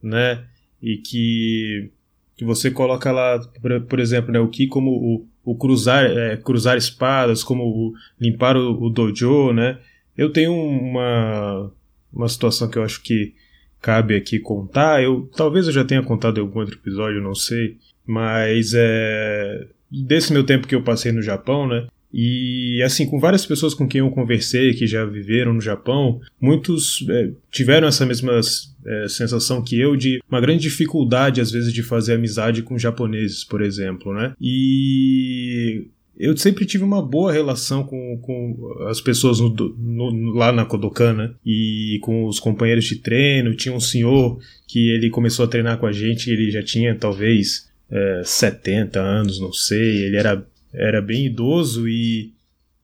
S3: né? E que, que você coloca lá, por, por exemplo, né, o que como o, o cruzar, é, cruzar espadas, como limpar o, o, dojo, né? Eu tenho uma, uma situação que eu acho que cabe aqui contar. Eu talvez eu já tenha contado em algum outro episódio, não sei, mas é desse meu tempo que eu passei no Japão, né? E assim, com várias pessoas com quem eu conversei que já viveram no Japão, muitos é, tiveram essa mesma é, sensação que eu de uma grande dificuldade às vezes de fazer amizade com japoneses, por exemplo, né? E eu sempre tive uma boa relação com, com as pessoas no, no, lá na Kodokan, né? E com os companheiros de treino. Tinha um senhor que ele começou a treinar com a gente, ele já tinha talvez é, 70 anos, não sei. Ele era era bem idoso e,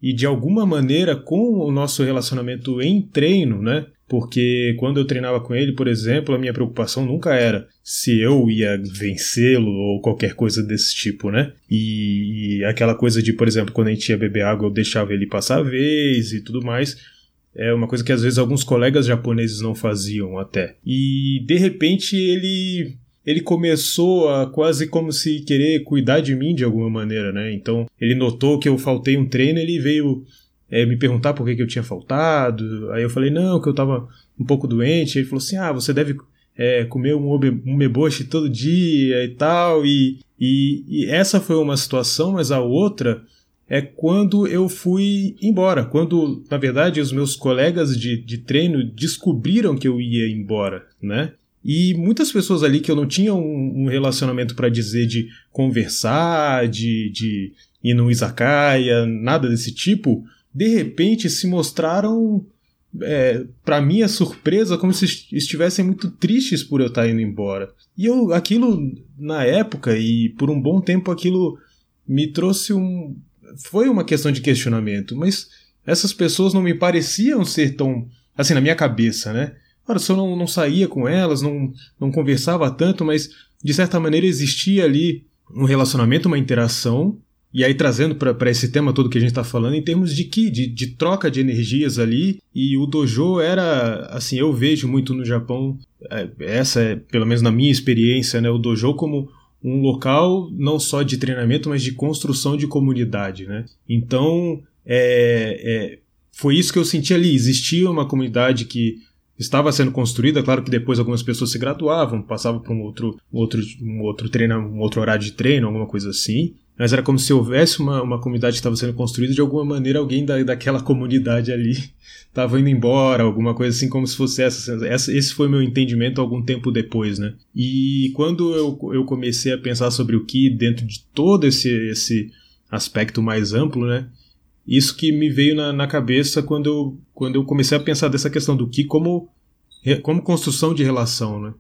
S3: e de alguma maneira com o nosso relacionamento em treino, né? Porque quando eu treinava com ele, por exemplo, a minha preocupação nunca era se eu ia vencê-lo ou qualquer coisa desse tipo, né? E, e aquela coisa de, por exemplo, quando a gente ia beber água, eu deixava ele passar a vez e tudo mais é uma coisa que às vezes alguns colegas japoneses não faziam até. E de repente ele ele começou a quase como se querer cuidar de mim de alguma maneira, né? Então ele notou que eu faltei um treino, ele veio é, me perguntar por que, que eu tinha faltado. Aí eu falei, não, que eu tava um pouco doente. Ele falou assim: ah, você deve é, comer um, um meboshi todo dia e tal. E, e, e essa foi uma situação, mas a outra é quando eu fui embora. Quando, na verdade, os meus colegas de, de treino descobriram que eu ia embora, né? E muitas pessoas ali que eu não tinha um, um relacionamento para dizer de conversar, de, de ir no izakaya, nada desse tipo, de repente se mostraram, é, para minha surpresa, como se estivessem muito tristes por eu estar indo embora. E eu, aquilo, na época, e por um bom tempo, aquilo me trouxe um. Foi uma questão de questionamento, mas essas pessoas não me pareciam ser tão. Assim, na minha cabeça, né? Se eu não, não saía com elas, não, não conversava tanto, mas de certa maneira existia ali um relacionamento, uma interação, e aí trazendo para esse tema todo que a gente está falando, em termos de que? De, de troca de energias ali, e o dojo era, assim, eu vejo muito no Japão, é, essa é, pelo menos na minha experiência, né, o dojo como um local não só de treinamento, mas de construção de comunidade, né? Então, é, é, foi isso que eu senti ali. Existia uma comunidade que estava sendo construída. Claro que depois algumas pessoas se graduavam, passavam para um outro, outro, um outro treino, um outro horário de treino, alguma coisa assim. Mas era como se houvesse uma, uma comunidade que estava sendo construída de alguma maneira alguém da, daquela comunidade ali estava indo embora, alguma coisa assim, como se fosse essa, essa. Esse foi meu entendimento algum tempo depois, né? E quando eu, eu comecei a pensar sobre o que dentro de todo esse, esse aspecto mais amplo, né? Isso que me veio na, na cabeça quando eu, quando eu comecei a pensar dessa questão do que como, como construção de relação, né?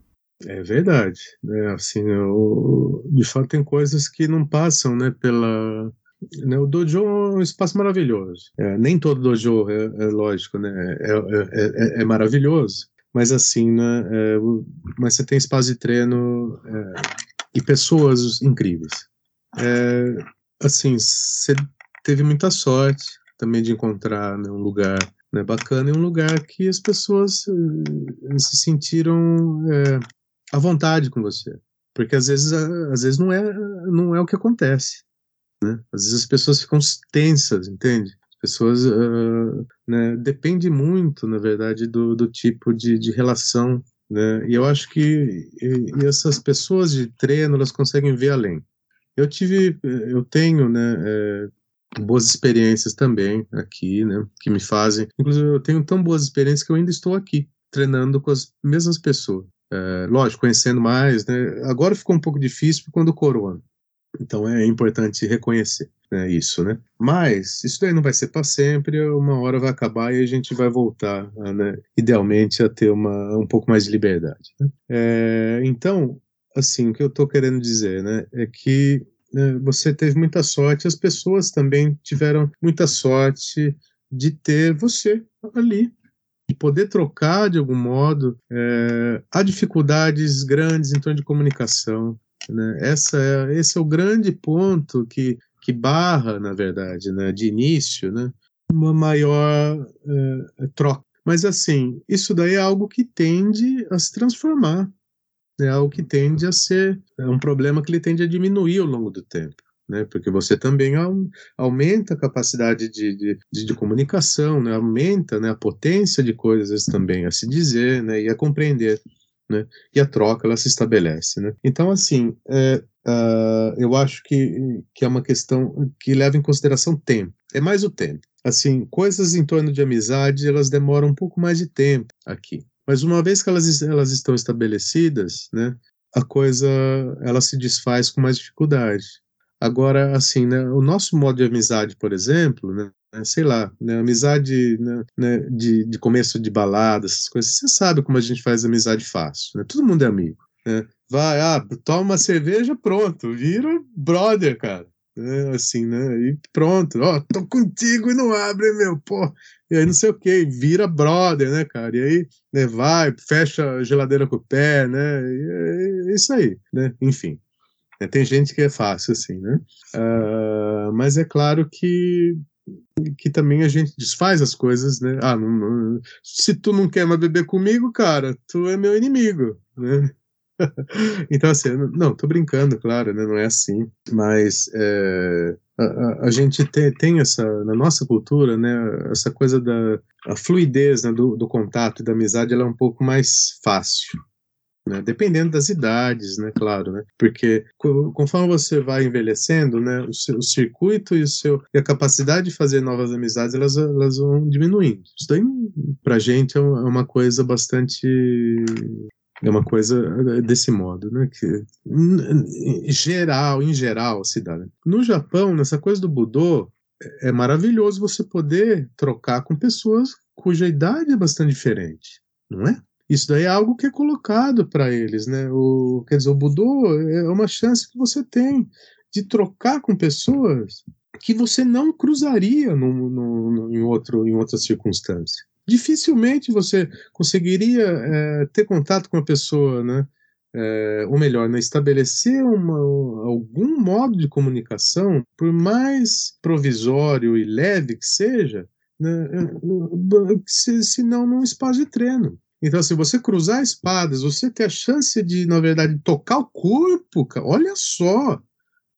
S4: É verdade, né? Assim, eu, de fato tem coisas que não passam, né? Pela né, o dojo é um espaço maravilhoso. É, nem todo dojo é, é lógico, né? É, é, é, é maravilhoso, mas assim, né? É, mas você tem espaço de treino e pessoas incríveis. assim, você teve muita sorte também de encontrar né, um lugar né, bacana e um lugar que as pessoas uh, se sentiram é, à vontade com você. Porque às vezes, às vezes não, é, não é o que acontece. Né? Às vezes as pessoas ficam tensas, entende? As pessoas. Uh, né, depende muito, na verdade, do, do tipo de, de relação. Né? E eu acho que e, e essas pessoas de treino elas conseguem ver além. Eu tive, eu tenho, né, é, boas experiências também aqui, né, que me fazem. Inclusive, eu tenho tão boas experiências que eu ainda estou aqui, treinando com as mesmas pessoas. É, lógico, conhecendo mais, né? Agora ficou um pouco difícil quando o corona. Então é importante reconhecer né, isso, né? Mas isso daí não vai ser para sempre, uma hora vai acabar e a gente vai voltar, né, idealmente, a ter uma, um pouco mais de liberdade. Né? É, então, assim, o que eu estou querendo dizer, né, é que né, você teve muita sorte, as pessoas também tiveram muita sorte de ter você ali, de poder trocar de algum modo. É, há dificuldades grandes em torno de comunicação. Né? Essa é, esse é o grande ponto que, que barra, na verdade, né, de início, né, uma maior é, troca. Mas, assim, isso daí é algo que tende a se transformar é algo que tende a ser é um problema que ele tende a diminuir ao longo do tempo. Né, porque você também aumenta a capacidade de, de, de comunicação, né, aumenta né, a potência de coisas também a se dizer né, e a compreender. né? E a troca ela se estabelece, né? Então assim, é, uh, eu acho que, que é uma questão que leva em consideração tempo. É mais o tempo. Assim, coisas em torno de amizade elas demoram um pouco mais de tempo aqui. Mas uma vez que elas, elas estão estabelecidas, né? A coisa ela se desfaz com mais dificuldade. Agora, assim, né, o nosso modo de amizade, por exemplo, né, sei lá, né, amizade né, né, de, de começo de balada, essas coisas, você sabe como a gente faz amizade fácil, né? Todo mundo é amigo, né? Vai, ah, toma uma cerveja, pronto, vira brother, cara. Né? Assim, né? E pronto, ó, tô contigo e não abre, meu, pô. E aí não sei o que, vira brother, né, cara? E aí, né, vai, fecha a geladeira com o pé, né? É isso aí, né? Enfim. Né, tem gente que é fácil, assim, né? Uh, mas é claro que que também a gente desfaz as coisas, né? Ah, não, não, se tu não quer mais beber comigo, cara, tu é meu inimigo, né? então, assim, não, tô brincando, claro, né? Não é assim, mas é, a, a, gente tem, tem, essa, na nossa cultura, né? Essa coisa da a fluidez né, do, do contato e da amizade, ela é um pouco mais fácil, né? Dependendo das idades, né? Claro, né? Porque conforme você vai envelhecendo, né? O, seu, o circuito e, o seu, e a capacidade de fazer novas amizades, elas, elas vão diminuindo. Isso daí, pra gente, é, é uma coisa bastante é uma coisa desse modo, né? Que, em geral, em geral, se dá. Né? No Japão, nessa coisa do Budô, é, é maravilhoso você poder trocar com pessoas cuja idade é bastante diferente, não é? Isso daí é algo que é colocado para eles, né? O, quer dizer, o Budô é uma chance que você tem de trocar com pessoas que você não cruzaria no, no, no, em, outro, em outra circunstância. Dificilmente você conseguiria é, ter contato com a pessoa, né? É, ou melhor, né, estabelecer uma, algum modo de comunicação, por mais provisório e leve que seja, né, se, se não num espaço de treino. Então, se você cruzar espadas, você ter a chance de, na verdade, tocar o corpo, cara, olha só,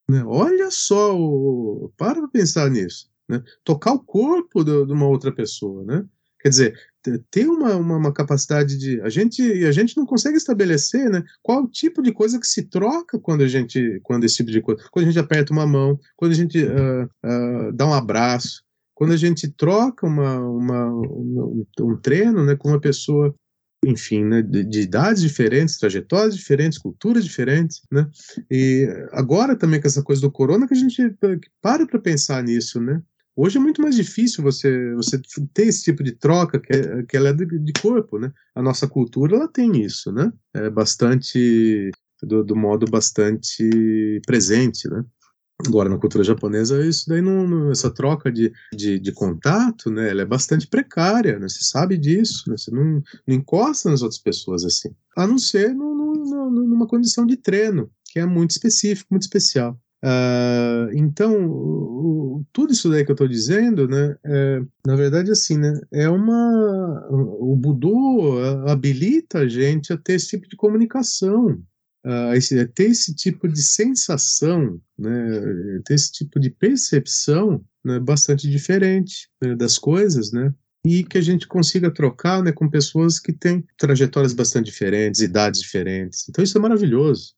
S4: né? olha só, o, para pensar nisso, né? tocar o corpo de, de uma outra pessoa, né? Quer dizer, ter uma, uma, uma, capacidade de. A gente, a gente não consegue estabelecer né, qual o tipo de coisa que se troca quando a gente. Quando esse tipo de coisa. Quando a gente aperta uma mão, quando a gente uh, uh, dá um abraço, quando a gente troca uma, uma, um, um treino né, com uma pessoa enfim, né, de, de, idades diferentes, trajetórias diferentes, culturas diferentes, né? E agora também com essa coisa do corona que a gente para para pensar nisso, né? Hoje é muito mais difícil você você ter esse tipo de troca que, é, que ela é de, de corpo, né? A nossa cultura ela tem isso, né? É bastante do, do modo bastante presente, né? Agora, na cultura japonesa, isso daí não, não essa troca de, de, de, contato, né, ela é bastante precária, né, você sabe disso, né, você não, não encosta nas outras pessoas assim, a não ser no, no, no, numa condição de treino, que é muito específico, muito especial. Uh, então, o, tudo isso daí que eu estou dizendo, né, é, na verdade, assim, né, é uma. O Budô habilita a gente a ter esse tipo de comunicação, uh, esse, ter esse tipo de sensação, né, ter esse tipo de percepção né, bastante diferente né, das coisas, né, e que a gente consiga trocar né, com pessoas que têm trajetórias bastante diferentes, idades diferentes. Então isso é maravilhoso.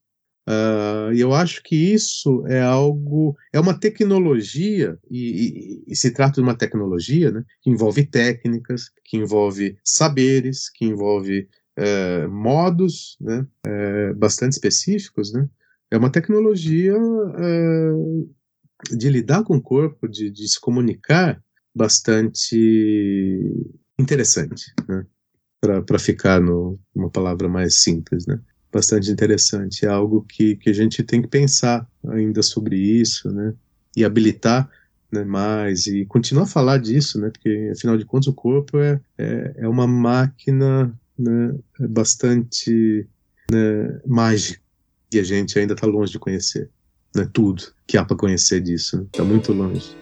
S4: Uh, e eu acho que isso é algo, é uma tecnologia, e, e, e se trata de uma tecnologia né, que envolve técnicas, que envolve saberes, que envolve é, modos né, é, bastante específicos, né, é uma tecnologia é, de lidar com o corpo, de, de se comunicar bastante interessante, né, para ficar no, uma palavra mais simples, né, bastante interessante, é algo que, que a gente tem que pensar ainda sobre isso, né, e habilitar né, mais e continuar a falar disso, né, porque afinal de contas o corpo é, é, é uma máquina né, é bastante né, mágico e a gente ainda está longe de conhecer né, tudo que há para conhecer disso. Está né, muito longe.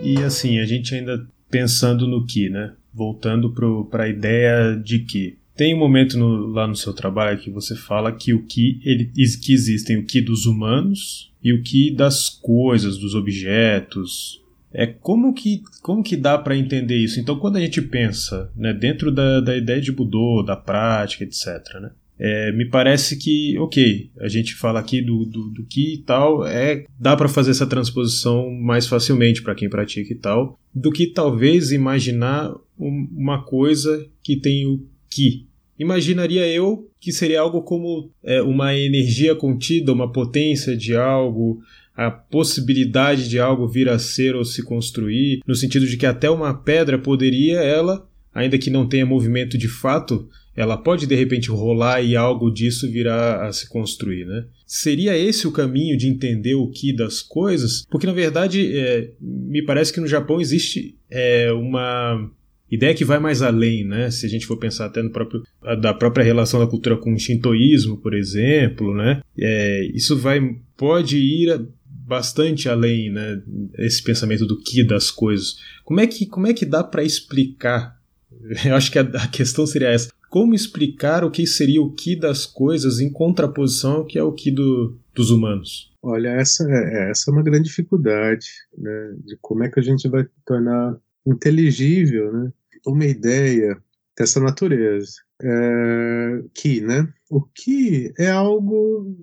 S3: E assim, a gente ainda pensando no que, né? Voltando para a ideia de que tem um momento no, lá no seu trabalho que você fala que o que ele que existem o que dos humanos e o que das coisas, dos objetos, É como que, como que dá para entender isso? Então, quando a gente pensa né, dentro da, da ideia de Budô, da prática, etc., né, é, me parece que, ok, a gente fala aqui do, do, do que e tal, é, dá para fazer essa transposição mais facilmente para quem pratica e tal, do que talvez imaginar um, uma coisa que tem o que. Imaginaria eu que seria algo como é, uma energia contida, uma potência de algo, a possibilidade de algo vir a ser ou se construir, no sentido de que até uma pedra poderia, ela, ainda que não tenha movimento de fato, ela pode de repente rolar e algo disso virá a se construir, né? Seria esse o caminho de entender o que das coisas? Porque na verdade é, me parece que no Japão existe é, uma ideia que vai mais além, né? Se a gente for pensar até no próprio da própria relação da cultura com o shintoísmo, por exemplo, né? É, isso vai pode ir bastante além, né? Esse pensamento do que das coisas. Como é que como é que dá para explicar? Eu acho que a, a questão seria essa. Como explicar o que seria o que das coisas em contraposição ao que é o que do, dos humanos?
S4: Olha, essa é, essa é uma grande dificuldade, né? De como é que a gente vai tornar inteligível, né? Uma ideia dessa natureza. É, que, né? O que é algo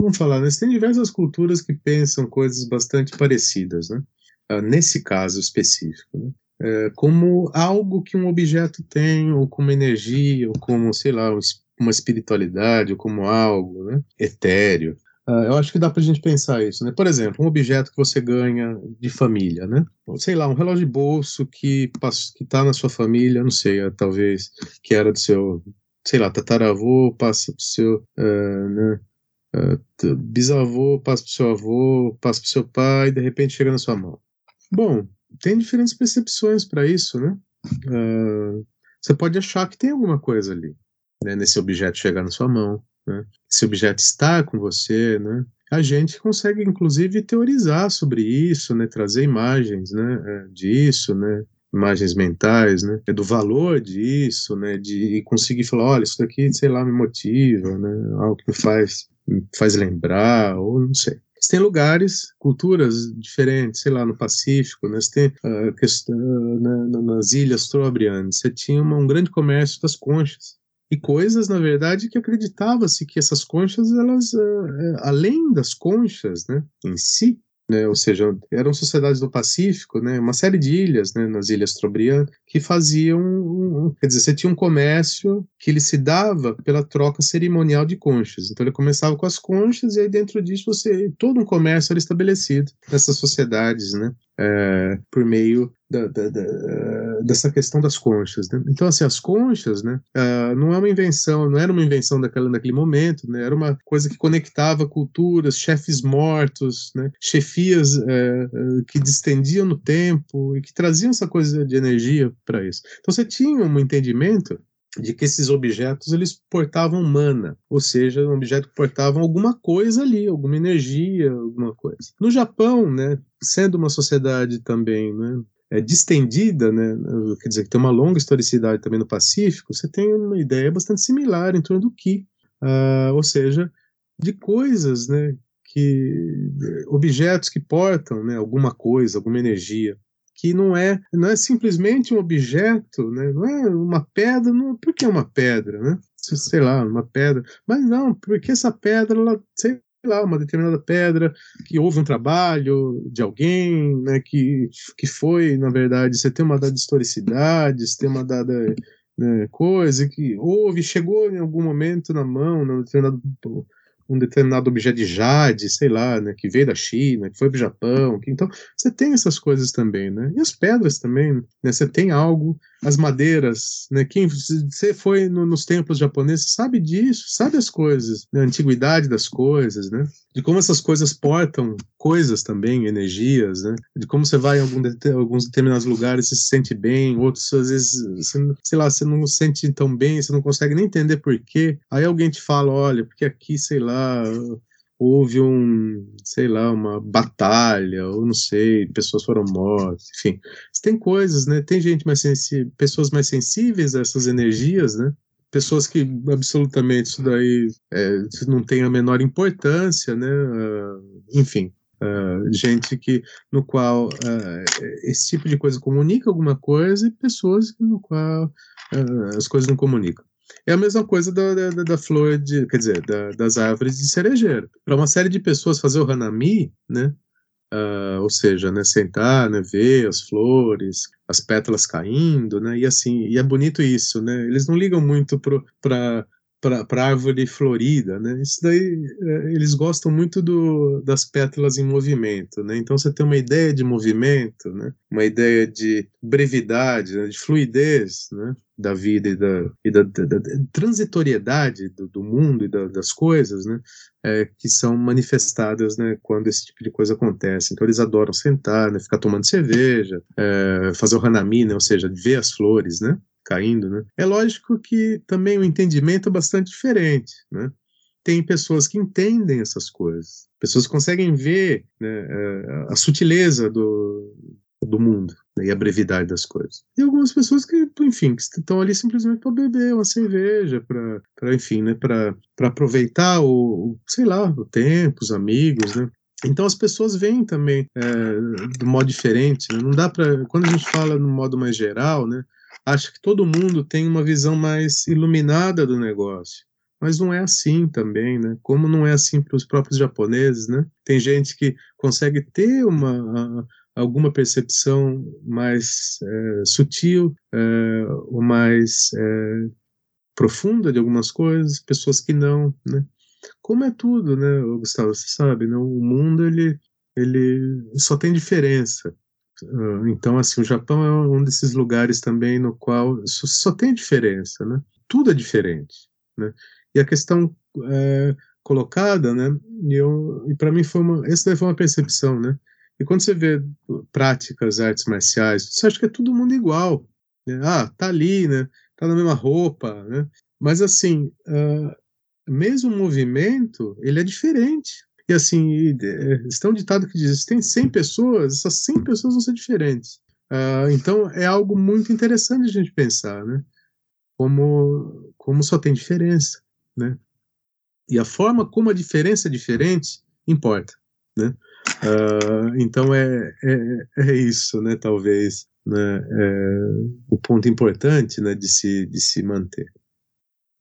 S4: Vamos falar, né? tem diversas culturas que pensam coisas bastante parecidas, né? Uh, nesse caso específico, né? É, como algo que um objeto tem, ou como energia, ou como, sei lá, uma espiritualidade, ou como algo né? etéreo. Uh, eu acho que dá para a gente pensar isso, né? Por exemplo, um objeto que você ganha de família, né? Sei lá, um relógio de bolso que está na sua família, não sei, talvez que era do seu, sei lá, tataravô, passa para o seu, uh, né? Uh, bisavô passa para o seu avô, passa para o seu pai, e de repente chega na sua mão. Bom, tem diferentes percepções para isso, né? Uh, você pode achar que tem alguma coisa ali, né, nesse objeto chegar na sua mão, né? Esse objeto está com você, né? A gente consegue, inclusive, teorizar sobre isso, né? Trazer imagens, né? É, disso, né? Imagens mentais, né? Do valor disso, né? De conseguir falar, olha, isso daqui, sei lá, me motiva, né? Algo que me faz faz lembrar, ou não sei. Você tem lugares, culturas diferentes, sei lá, no Pacífico, né? você tem uh, questão, uh, nas ilhas Trobriand, você tinha uma, um grande comércio das conchas. E coisas, na verdade, que acreditava-se que essas conchas, elas, uh, além das conchas né, em si, né, ou seja, eram sociedades do Pacífico, né, uma série de ilhas, né, nas Ilhas Trobriand, que faziam, quer dizer, você tinha um comércio que ele se dava pela troca cerimonial de conchas. Então ele começava com as conchas e aí dentro disso você todo um comércio era estabelecido nessas sociedades, né, é, por meio da, da, da, dessa questão das conchas. Né? Então, assim, as conchas né, uh, não é uma invenção, não era uma invenção daquela, daquele momento, né? era uma coisa que conectava culturas, chefes mortos, né? chefias uh, que distendiam no tempo e que traziam essa coisa de energia para isso. Então, você tinha um entendimento de que esses objetos eles portavam mana, ou seja, um objeto que portava alguma coisa ali, alguma energia, alguma coisa. No Japão, né, sendo uma sociedade também né, é, distendida, né, quer dizer, que tem uma longa historicidade também no Pacífico, você tem uma ideia bastante similar em torno do Ki, uh, ou seja, de coisas, né, que objetos que portam, né, alguma coisa, alguma energia, que não é não é simplesmente um objeto, né, não é uma pedra, não, por que uma pedra, né? Sei lá, uma pedra, mas não, porque essa pedra, ela, sei lá, uma determinada pedra, que houve um trabalho de alguém, né, que, que foi, na verdade, você tem uma dada historicidade, você tem uma dada né, coisa que houve, chegou em algum momento na mão, num determinado um determinado objeto de jade, sei lá, né, que veio da China, que foi para o Japão. Que, então, você tem essas coisas também, né? E as pedras também, né? Você tem algo, as madeiras, né? Quem você foi no, nos templos japoneses sabe disso, sabe as coisas, né? a antiguidade das coisas, né? De como essas coisas portam coisas também, energias, né? De como você vai em algum, alguns determinados lugares e se sente bem, outros às vezes, você, sei lá, você não se sente tão bem, você não consegue nem entender por quê. Aí alguém te fala, olha, porque aqui, sei lá, lá, houve um, sei lá, uma batalha, ou não sei, pessoas foram mortas, enfim. Tem coisas, né? Tem gente mais sensível, pessoas mais sensíveis a essas energias, né? Pessoas que absolutamente isso daí é, não tem a menor importância, né? Uh, enfim. Uh, gente que no qual uh, esse tipo de coisa comunica alguma coisa e pessoas no qual uh, as coisas não comunicam. É a mesma coisa da, da, da flor de, quer dizer, da, das árvores de cerejeiro. Para uma série de pessoas fazer o hanami, né, ou seja, né, sentar, né, ver as flores, as pétalas caindo, né, e assim, e é bonito isso, né, eles não ligam muito para para árvore florida, né? Isso daí é, eles gostam muito do, das pétalas em movimento, né? Então você tem uma ideia de movimento, né? Uma ideia de brevidade, né? de fluidez, né? Da vida e da, e da, da, da transitoriedade do, do, mundo e da, das coisas, né? É, que são manifestadas, né? Quando esse tipo de coisa acontece. Então eles adoram sentar, né? Ficar tomando cerveja, é, fazer o hanami, né? Ou seja, ver as flores, né? caindo, né? É lógico que também o entendimento é bastante diferente, né? Tem pessoas que entendem essas coisas, pessoas que conseguem ver né, é, a sutileza do, do mundo né, e a brevidade das coisas. E algumas pessoas que, enfim, que estão ali simplesmente para beber uma cerveja, para, enfim, né, para aproveitar o, sei lá, o tempo, os amigos, né? Então as pessoas veem também é, do modo diferente. Né? Não dá para quando a gente fala no modo mais geral, né? acha que todo mundo tem uma visão mais iluminada do negócio. Mas não é assim também, né? Como não é assim para os próprios japoneses, né? Tem gente que consegue ter uma alguma percepção mais é, sutil, é, ou mais é, profunda de algumas coisas, pessoas que não, né? Como é tudo, né, Gustavo? Você sabe, né? O mundo ele ele só tem diferença. Ah, então, assim, o Japão é um desses lugares também no qual só tem diferença, né? Tudo é diferente, né? E a questão colocada, né? E, eu, e para mim foi uma, essa foi uma percepção, né? E quando você vê práticas, artes marciais, você acha que é todo mundo igual, né? Ah, tá ali, né? Tá na mesma roupa, né? Mas assim, uh, mesmo o movimento, ele é diferente, e assim, está um ditado que diz: tem 100 pessoas, essas 100 pessoas vão ser diferentes. Uh, então é algo muito interessante a gente pensar, né? Como, como só tem diferença, né? E a forma como a diferença é diferente importa, né? Uh, então é, é, é, isso, né? Talvez né? É o ponto importante, né? De se, de se manter,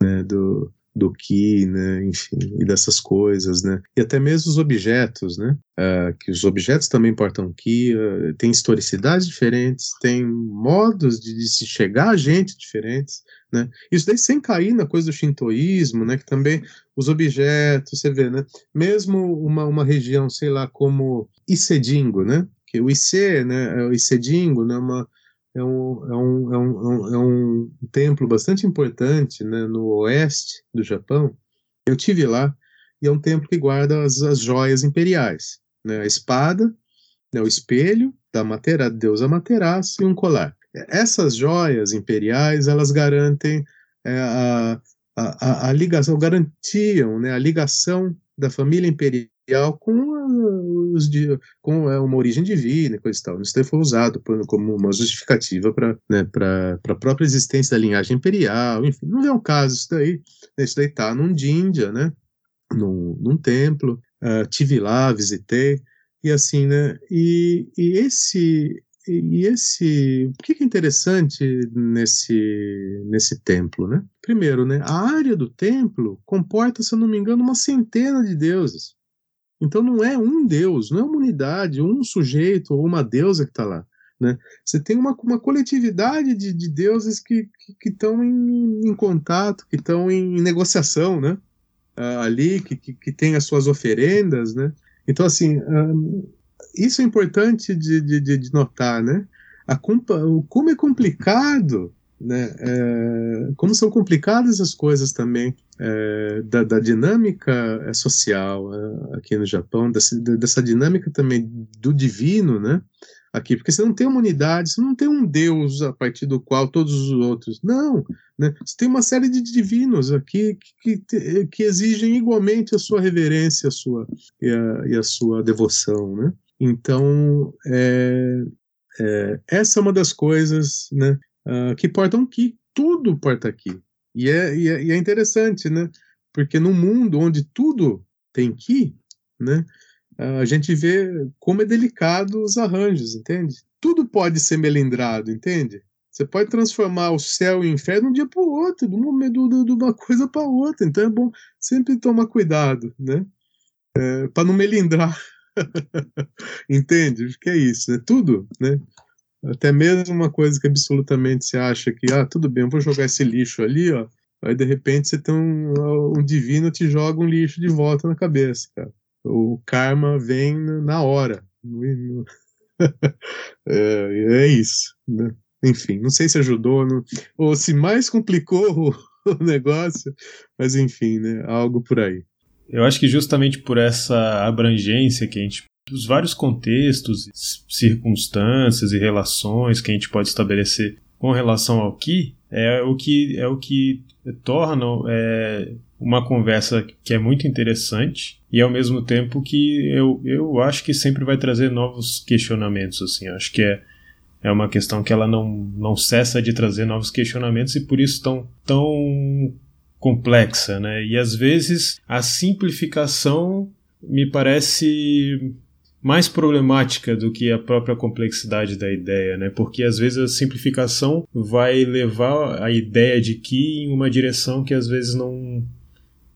S4: né? Do, do que, né, enfim, e dessas coisas, né, e até mesmo os objetos, né, uh, que os objetos também portam que, uh, ah, tem historicidades diferentes, tem modos de, de, se chegar a gente diferentes, né, isso daí sem cair na coisa do shintoísmo, né, que também os objetos, você vê, né, mesmo uma, uma região, sei lá, como Icedingo, né, que o Ice, né, é o Icedingo, né, uma é um, é um, é um, é um templo bastante importante né, no oeste do Japão. Eu tive lá e é um templo que guarda as, as joias imperiais, né, a espada, né, o espelho da Matera, deusa Materaço e um colar. Essas joias imperiais elas garantem é, a, a, a, a, ligação, garantiam né, a ligação da família imperial com, os, com é, uma origem divina e coisa e tal. Isso daí foi usado como uma justificativa para né, a própria existência da linhagem imperial, enfim, não é um caso isso daí. Né, isso daí está num Díndia, né, num, num templo, uh, tive lá, visitei, e assim, né, e, e esse e esse, o que é interessante nesse, nesse templo, né? Primeiro, né, a área do templo comporta, se eu não me engano, uma centena de deuses. Então não é um Deus, não é uma unidade, um sujeito ou uma deusa que está lá. Né? Você tem uma, uma coletividade de, de deuses que estão em, em, contato, que estão em, negociação né? Uh, ali, que, que, que tem as suas oferendas. Né? Então, assim, isso é importante de, de, de notar. Né? A, como é complicado né? É, como são complicadas as coisas também é, da, da, dinâmica é, social é, aqui no Japão, dessa, dessa, dinâmica também do divino, né? Aqui, porque você não tem uma unidade, você não tem um Deus a partir do qual todos os outros. Não, né? Você tem uma série de divinos aqui que, que, que exigem igualmente a sua reverência a sua, e, a, e a sua devoção, né? Então, é, é, essa é uma das coisas né, uh, que portam Ki. Tudo porta Ki. E é, e, é, e é interessante, né? Porque no mundo onde tudo tem Ki, né? a gente vê como é delicado os arranjos, entende? Tudo pode ser melindrado, entende? Você pode transformar o céu e o inferno de um dia para o outro, de uma, de uma coisa para outra. Então é bom sempre tomar cuidado, né? É, para não melindrar. Entende? Que é isso, é tudo, né? Até mesmo uma coisa que absolutamente você acha que, ah, tudo bem, eu vou jogar esse lixo ali, ó. Aí de repente você tem um, um divino te joga um lixo de volta na cabeça, cara. O karma vem na hora. é, é isso, né? Enfim, não sei se ajudou não, ou se mais complicou o, o negócio, mas enfim, né? Algo por aí.
S3: Eu acho que justamente por essa abrangência que a gente os vários contextos, circunstâncias e relações que a gente pode estabelecer com relação ao que é o que é o que torna é, uma conversa que é muito interessante e ao mesmo tempo que eu, eu acho que sempre vai trazer novos questionamentos assim acho que é é uma questão que ela não, não cessa de trazer novos questionamentos e por isso tão, tão complexa, né? E às vezes a simplificação me parece mais problemática do que a própria complexidade da ideia, né? Porque às vezes a simplificação vai levar a ideia de que em uma direção que às vezes não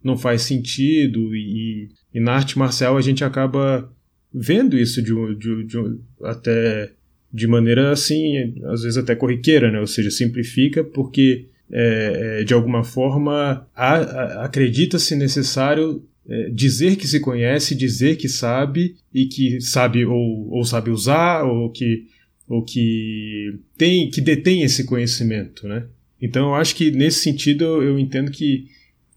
S3: não faz sentido e, e na arte marcial a gente acaba vendo isso de, de, de até de maneira assim, às vezes até corriqueira, né? ou seja, simplifica porque é, é de alguma forma acredita-se necessário é, dizer que se conhece, dizer que sabe e que sabe ou, ou sabe usar ou que, ou que tem que detém esse conhecimento, né? Então eu acho que nesse sentido eu entendo que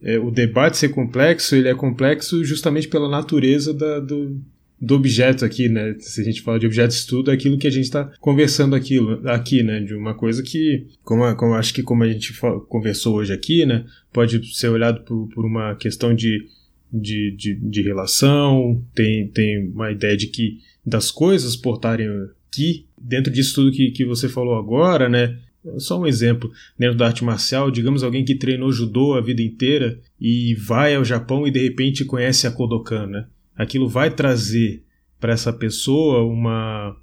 S3: é, o debate ser complexo ele é complexo justamente pela natureza da, do, do objeto aqui, né? Se a gente fala de objeto de estudo, é aquilo que a gente está conversando aquilo, aqui, né? De uma coisa que, como, como acho que como a gente conversou hoje aqui, né? Pode ser olhado por, por uma questão de, de, de, de, relação, tem, tem uma ideia de que das coisas portarem aqui, dentro disso tudo que, que você falou agora, né? Só um exemplo, dentro da arte marcial, digamos alguém que treinou judô a vida inteira e vai ao Japão e de repente conhece a Kodokan, né? aquilo vai trazer para essa pessoa uma,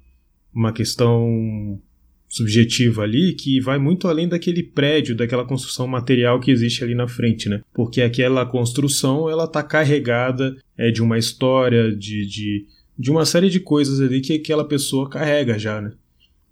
S3: uma questão subjetiva ali que vai muito além daquele prédio, daquela construção material que existe ali na frente, né? Porque aquela construção ela está carregada é, de uma história, de, de, de uma série de coisas ali que aquela pessoa carrega já, né?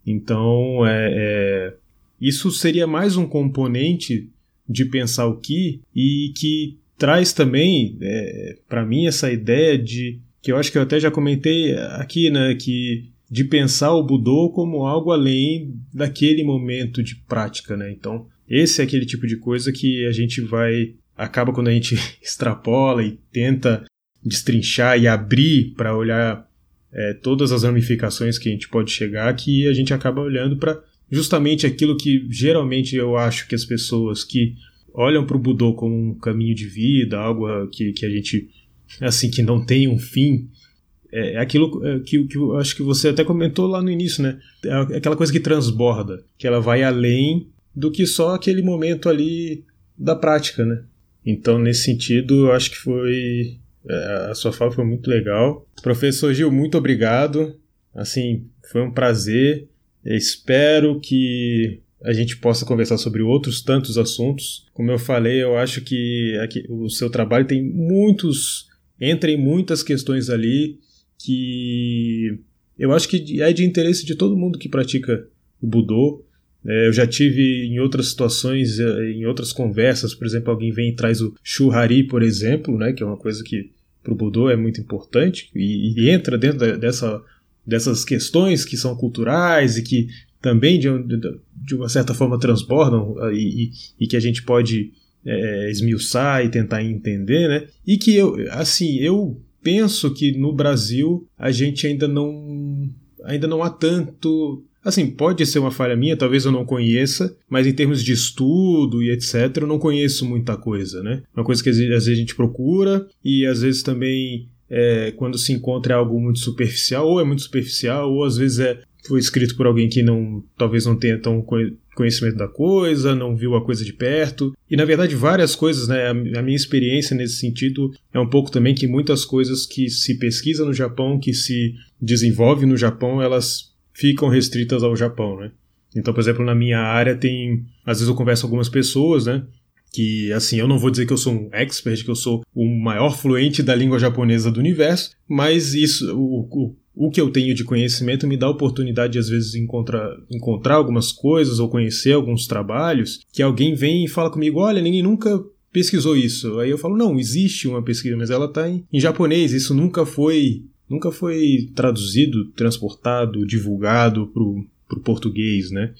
S3: Então, é, é, isso seria mais um componente de pensar o que e que traz também é, para mim essa ideia de que eu acho que eu até já comentei aqui, né, que de pensar o Budô como algo além daquele momento de prática, né? Então, esse é aquele tipo de coisa que a gente vai acaba quando a gente extrapola e tenta destrinchar e abrir para olhar é, todas as ramificações que a gente pode chegar, que a gente acaba olhando para justamente aquilo que geralmente eu acho que as pessoas que olham para o Budô como um caminho de vida, algo que, que a gente, assim, que não tem um fim, é, é aquilo é, que, que eu acho que você até comentou lá no início, né? É aquela coisa que transborda, que ela vai além do que só aquele momento ali da prática, né? Então, nesse sentido, eu acho que foi. É, a sua fala foi muito legal. Professor Gil, muito obrigado. Assim, foi um prazer. Eu espero que a gente possa conversar sobre outros tantos assuntos. Como eu falei, eu acho que aqui, o seu trabalho tem muitos. entra em muitas questões ali que eu acho que é de interesse de todo mundo que pratica o Budô. É, eu já tive em outras situações, é, em outras conversas, por exemplo, alguém vem e traz o Shuhari, por exemplo, né, que é uma coisa que para o Budô é muito importante e, e entra dentro dessa, dessas questões que são culturais e que também de, de uma certa forma transbordam ah, e, e, e que a gente pode é, esmiuçar e tentar entender, né? E que eu, assim, eu penso que no Brasil a gente ainda não ainda não há tanto Assim, pode ser uma falha minha, talvez eu não conheça, mas em termos de estudo e etc, eu não conheço muita coisa, né? Uma coisa que às vezes a gente procura e às vezes também é, quando se encontra é algo muito superficial, ou é muito superficial, ou às vezes é foi escrito por alguém que não talvez não tenha tão conhecimento da coisa, não viu a coisa de perto. E na verdade, várias coisas, né? A, minha experiência nesse sentido é um pouco também que muitas coisas que se pesquisa no Japão, que se desenvolve no Japão, elas ficam restritas ao Japão, né? Então, por exemplo, na minha área tem. Às vezes eu converso com algumas pessoas, né? Que, assim, eu não vou dizer que eu sou um expert, que eu sou o maior fluente da língua japonesa do universo, mas isso, o, o o que eu tenho de conhecimento me dá a oportunidade de, às vezes, encontrar, encontrar algumas coisas ou conhecer alguns trabalhos que alguém vem e fala comigo: olha, ninguém nunca pesquisou isso. Aí eu falo: não, existe uma pesquisa, mas ela está em, em japonês, isso nunca foi. Nunca foi traduzido, transportado, divulgado para o português, né?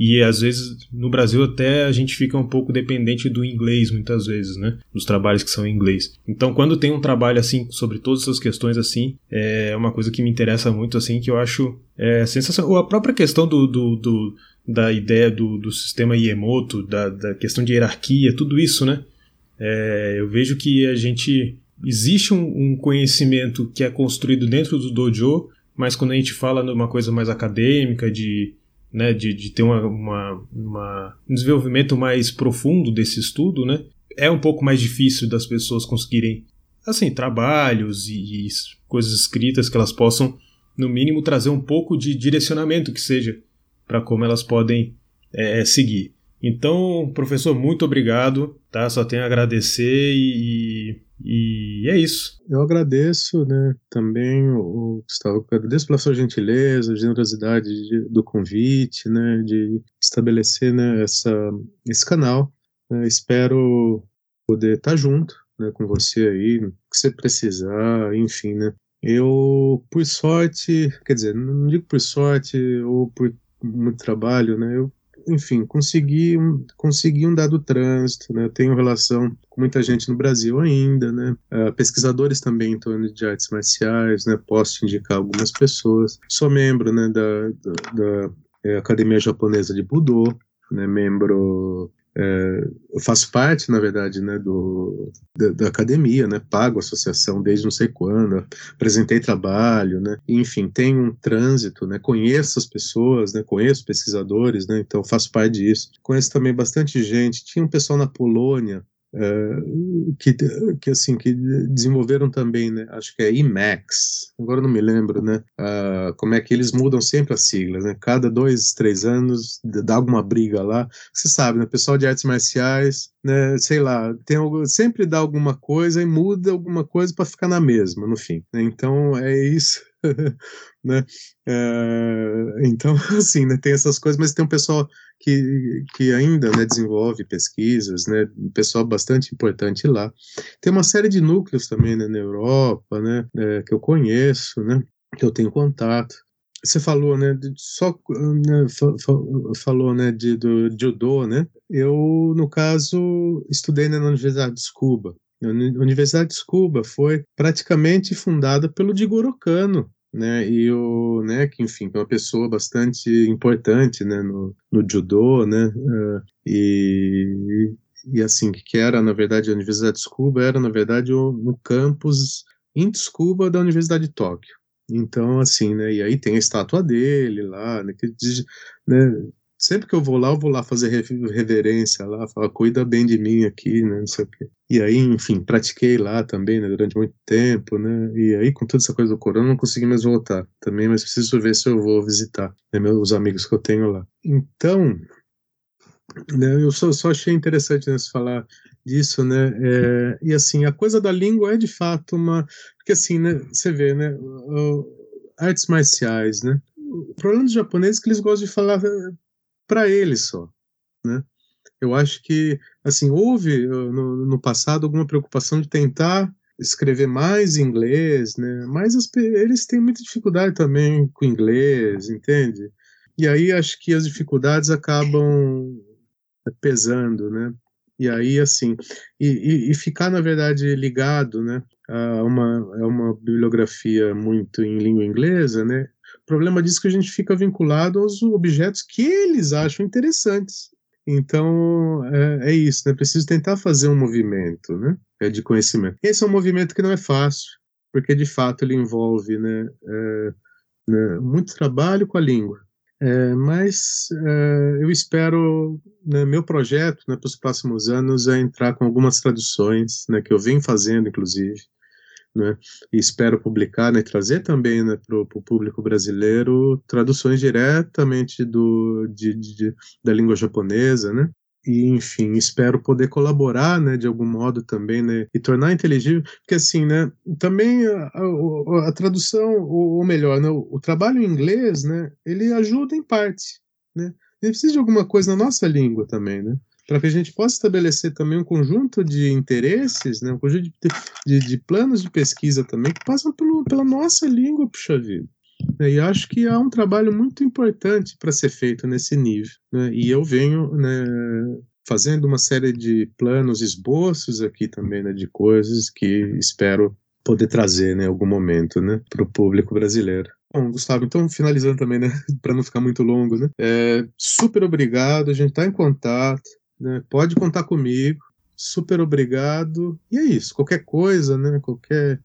S3: E às vezes no Brasil até a gente fica um pouco dependente do inglês muitas vezes, né? Dos trabalhos que são em inglês. Então quando tem um trabalho assim sobre todas essas questões assim, é uma coisa que me interessa muito assim, que eu acho é, sensacional. A própria questão do, do, do da ideia do, do sistema Iemoto, da, da questão de hierarquia, tudo isso, né? É, eu vejo que a gente existe um, um, conhecimento que é construído dentro do dojo, mas quando a gente fala numa coisa mais acadêmica, de né, de, de ter uma, uma, uma, um desenvolvimento mais profundo desse estudo, né, é um pouco mais difícil das pessoas conseguirem, assim, trabalhos e, e coisas escritas que elas possam, no mínimo, trazer um pouco de direcionamento que seja para como elas podem é, seguir. Então, professor, muito obrigado, tá? Só tenho a agradecer e, e é isso.
S4: Eu agradeço, né, também o Gustavo, agradeço pela sua gentileza, generosidade de, do convite, né, de estabelecer, né, essa, esse canal. Né, espero poder estar junto, né, com você aí, o que você precisar, enfim, né. Eu, por sorte, quer dizer, não digo por sorte ou por muito trabalho, né, eu enfim, consegui um, consegui um dado trânsito, né? Tenho relação com muita gente no Brasil ainda, né? Uh, pesquisadores também em torno de artes marciais, né? Posso te indicar algumas pessoas. Sou membro, né, da, da, da é, Academia Japonesa de Budô, né? Membro é, eu faço parte, na verdade, né, do, da, da, academia, né, pago a associação desde não sei quando, apresentei trabalho, né, enfim, tenho um trânsito, né, conheço as pessoas, né, conheço pesquisadores, né, então faço parte disso. Conheço também bastante gente, tinha um pessoal na Polônia Uh, que, que assim que desenvolveram também, né? Acho que é IMAX. Agora não me lembro, né? Uh, como é que eles mudam sempre as siglas, né? Cada dois, três anos dá alguma briga lá. Você sabe, né? Pessoal de artes marciais, né? Sei lá, tem algo, sempre dá alguma coisa e muda alguma coisa para ficar na mesma, no fim. Né? Então é isso. né? É, então, assim, né, tem essas coisas, mas tem um pessoal que, que ainda né, desenvolve pesquisas, né, um pessoal bastante importante lá. Tem uma série de núcleos também né, na Europa, né, é, que eu conheço, né, que eu tenho contato. Você falou, né, de, só né, fa, fa, falou, né, de, do judô, né? Eu, no caso, estudei né, na Universidade de Cuba, a Universidade de Cuba foi praticamente fundada pelo Jigoro Kano, né, e o, né, que enfim, é uma pessoa bastante importante, né, no, no judô, né, uh, e, e assim, que era, na verdade, a Universidade de Cuba era, na verdade, o campus em Tsukuba da Universidade de Tóquio. Então, assim, né, e aí tem a estátua dele lá, né, que né, sempre que eu vou lá, eu vou lá fazer reverência lá, falar, cuida bem de mim aqui, né, não sei o quê. E aí, enfim, pratiquei lá também, né, durante muito tempo, né, e aí com toda essa coisa do corona, não consegui mais voltar também, mas preciso ver se eu vou visitar né, meus amigos que eu tenho lá. Então, né, eu só, só achei interessante né, falar disso, né, é, e assim, a coisa da língua é de fato uma, porque assim, né, você vê, né, artes marciais, né, o problema dos japoneses é que eles gostam de falar para ele só, né? Eu acho que, assim, houve uh, no, no, passado alguma preocupação de tentar escrever mais inglês, né? Mas as, eles têm muita dificuldade também com inglês, entende? E aí acho que as dificuldades acabam pesando, né? E aí, assim, e, e, e ficar, na verdade, ligado, né, a uma, a uma bibliografia muito em língua inglesa, né, problema disso é que a gente fica vinculado aos objetos que eles acham interessantes. Então, é, é isso, né? Preciso tentar fazer um movimento, né? É de conhecimento. Esse é um movimento que não é fácil, porque de fato ele envolve, né, é, né muito trabalho com a língua. É, mas é, eu espero, né, meu projeto né, para os próximos anos é entrar com algumas traduções, né, que eu venho fazendo, inclusive, né, e espero publicar né, trazer também né, para o público brasileiro traduções diretamente do, de, de, da língua japonesa, né, e enfim, espero poder colaborar, né, de algum modo também, né, e tornar inteligível, porque assim, né, também a, a, a tradução, ou, ou melhor, né, o, o, trabalho em inglês, né, ele ajuda em parte, né, ele precisa de alguma coisa na nossa língua também, né, para que a gente possa estabelecer também um conjunto de interesses, né, um conjunto de, de, de planos de pesquisa também que passam pelo, pela nossa língua, puxa vida. Né, e acho que há um trabalho muito importante para ser feito nesse nível. Né? E eu venho né, fazendo uma série de planos, esboços aqui também né, de coisas que espero poder trazer né, em algum momento né, para o público brasileiro. Bom, Gustavo, então finalizando também, né, para não ficar muito longo, né, é, super obrigado, a gente está em contato, né, pode contar comigo, super obrigado, e é isso, qualquer coisa, né, qualquer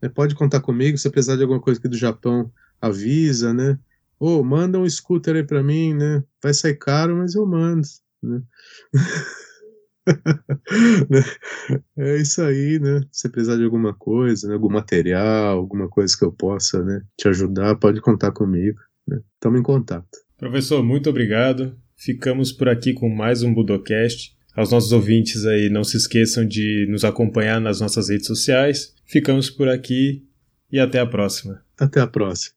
S4: é, pode contar comigo, se precisar de alguma coisa aqui do Japão, avisa, né? Ou oh, manda um scooter aí para mim, né? Vai sair caro, mas eu mando, né? é isso aí, né? Se precisar de alguma coisa, né? algum material, alguma coisa que eu possa né? te ajudar, pode contar comigo. Né? Tamo em contato.
S3: Professor, muito obrigado. Ficamos por aqui com mais um Budocast. Aos nossos ouvintes aí, não se esqueçam de nos acompanhar nas nossas redes sociais. Ficamos por aqui e até a próxima.
S4: Até a próxima.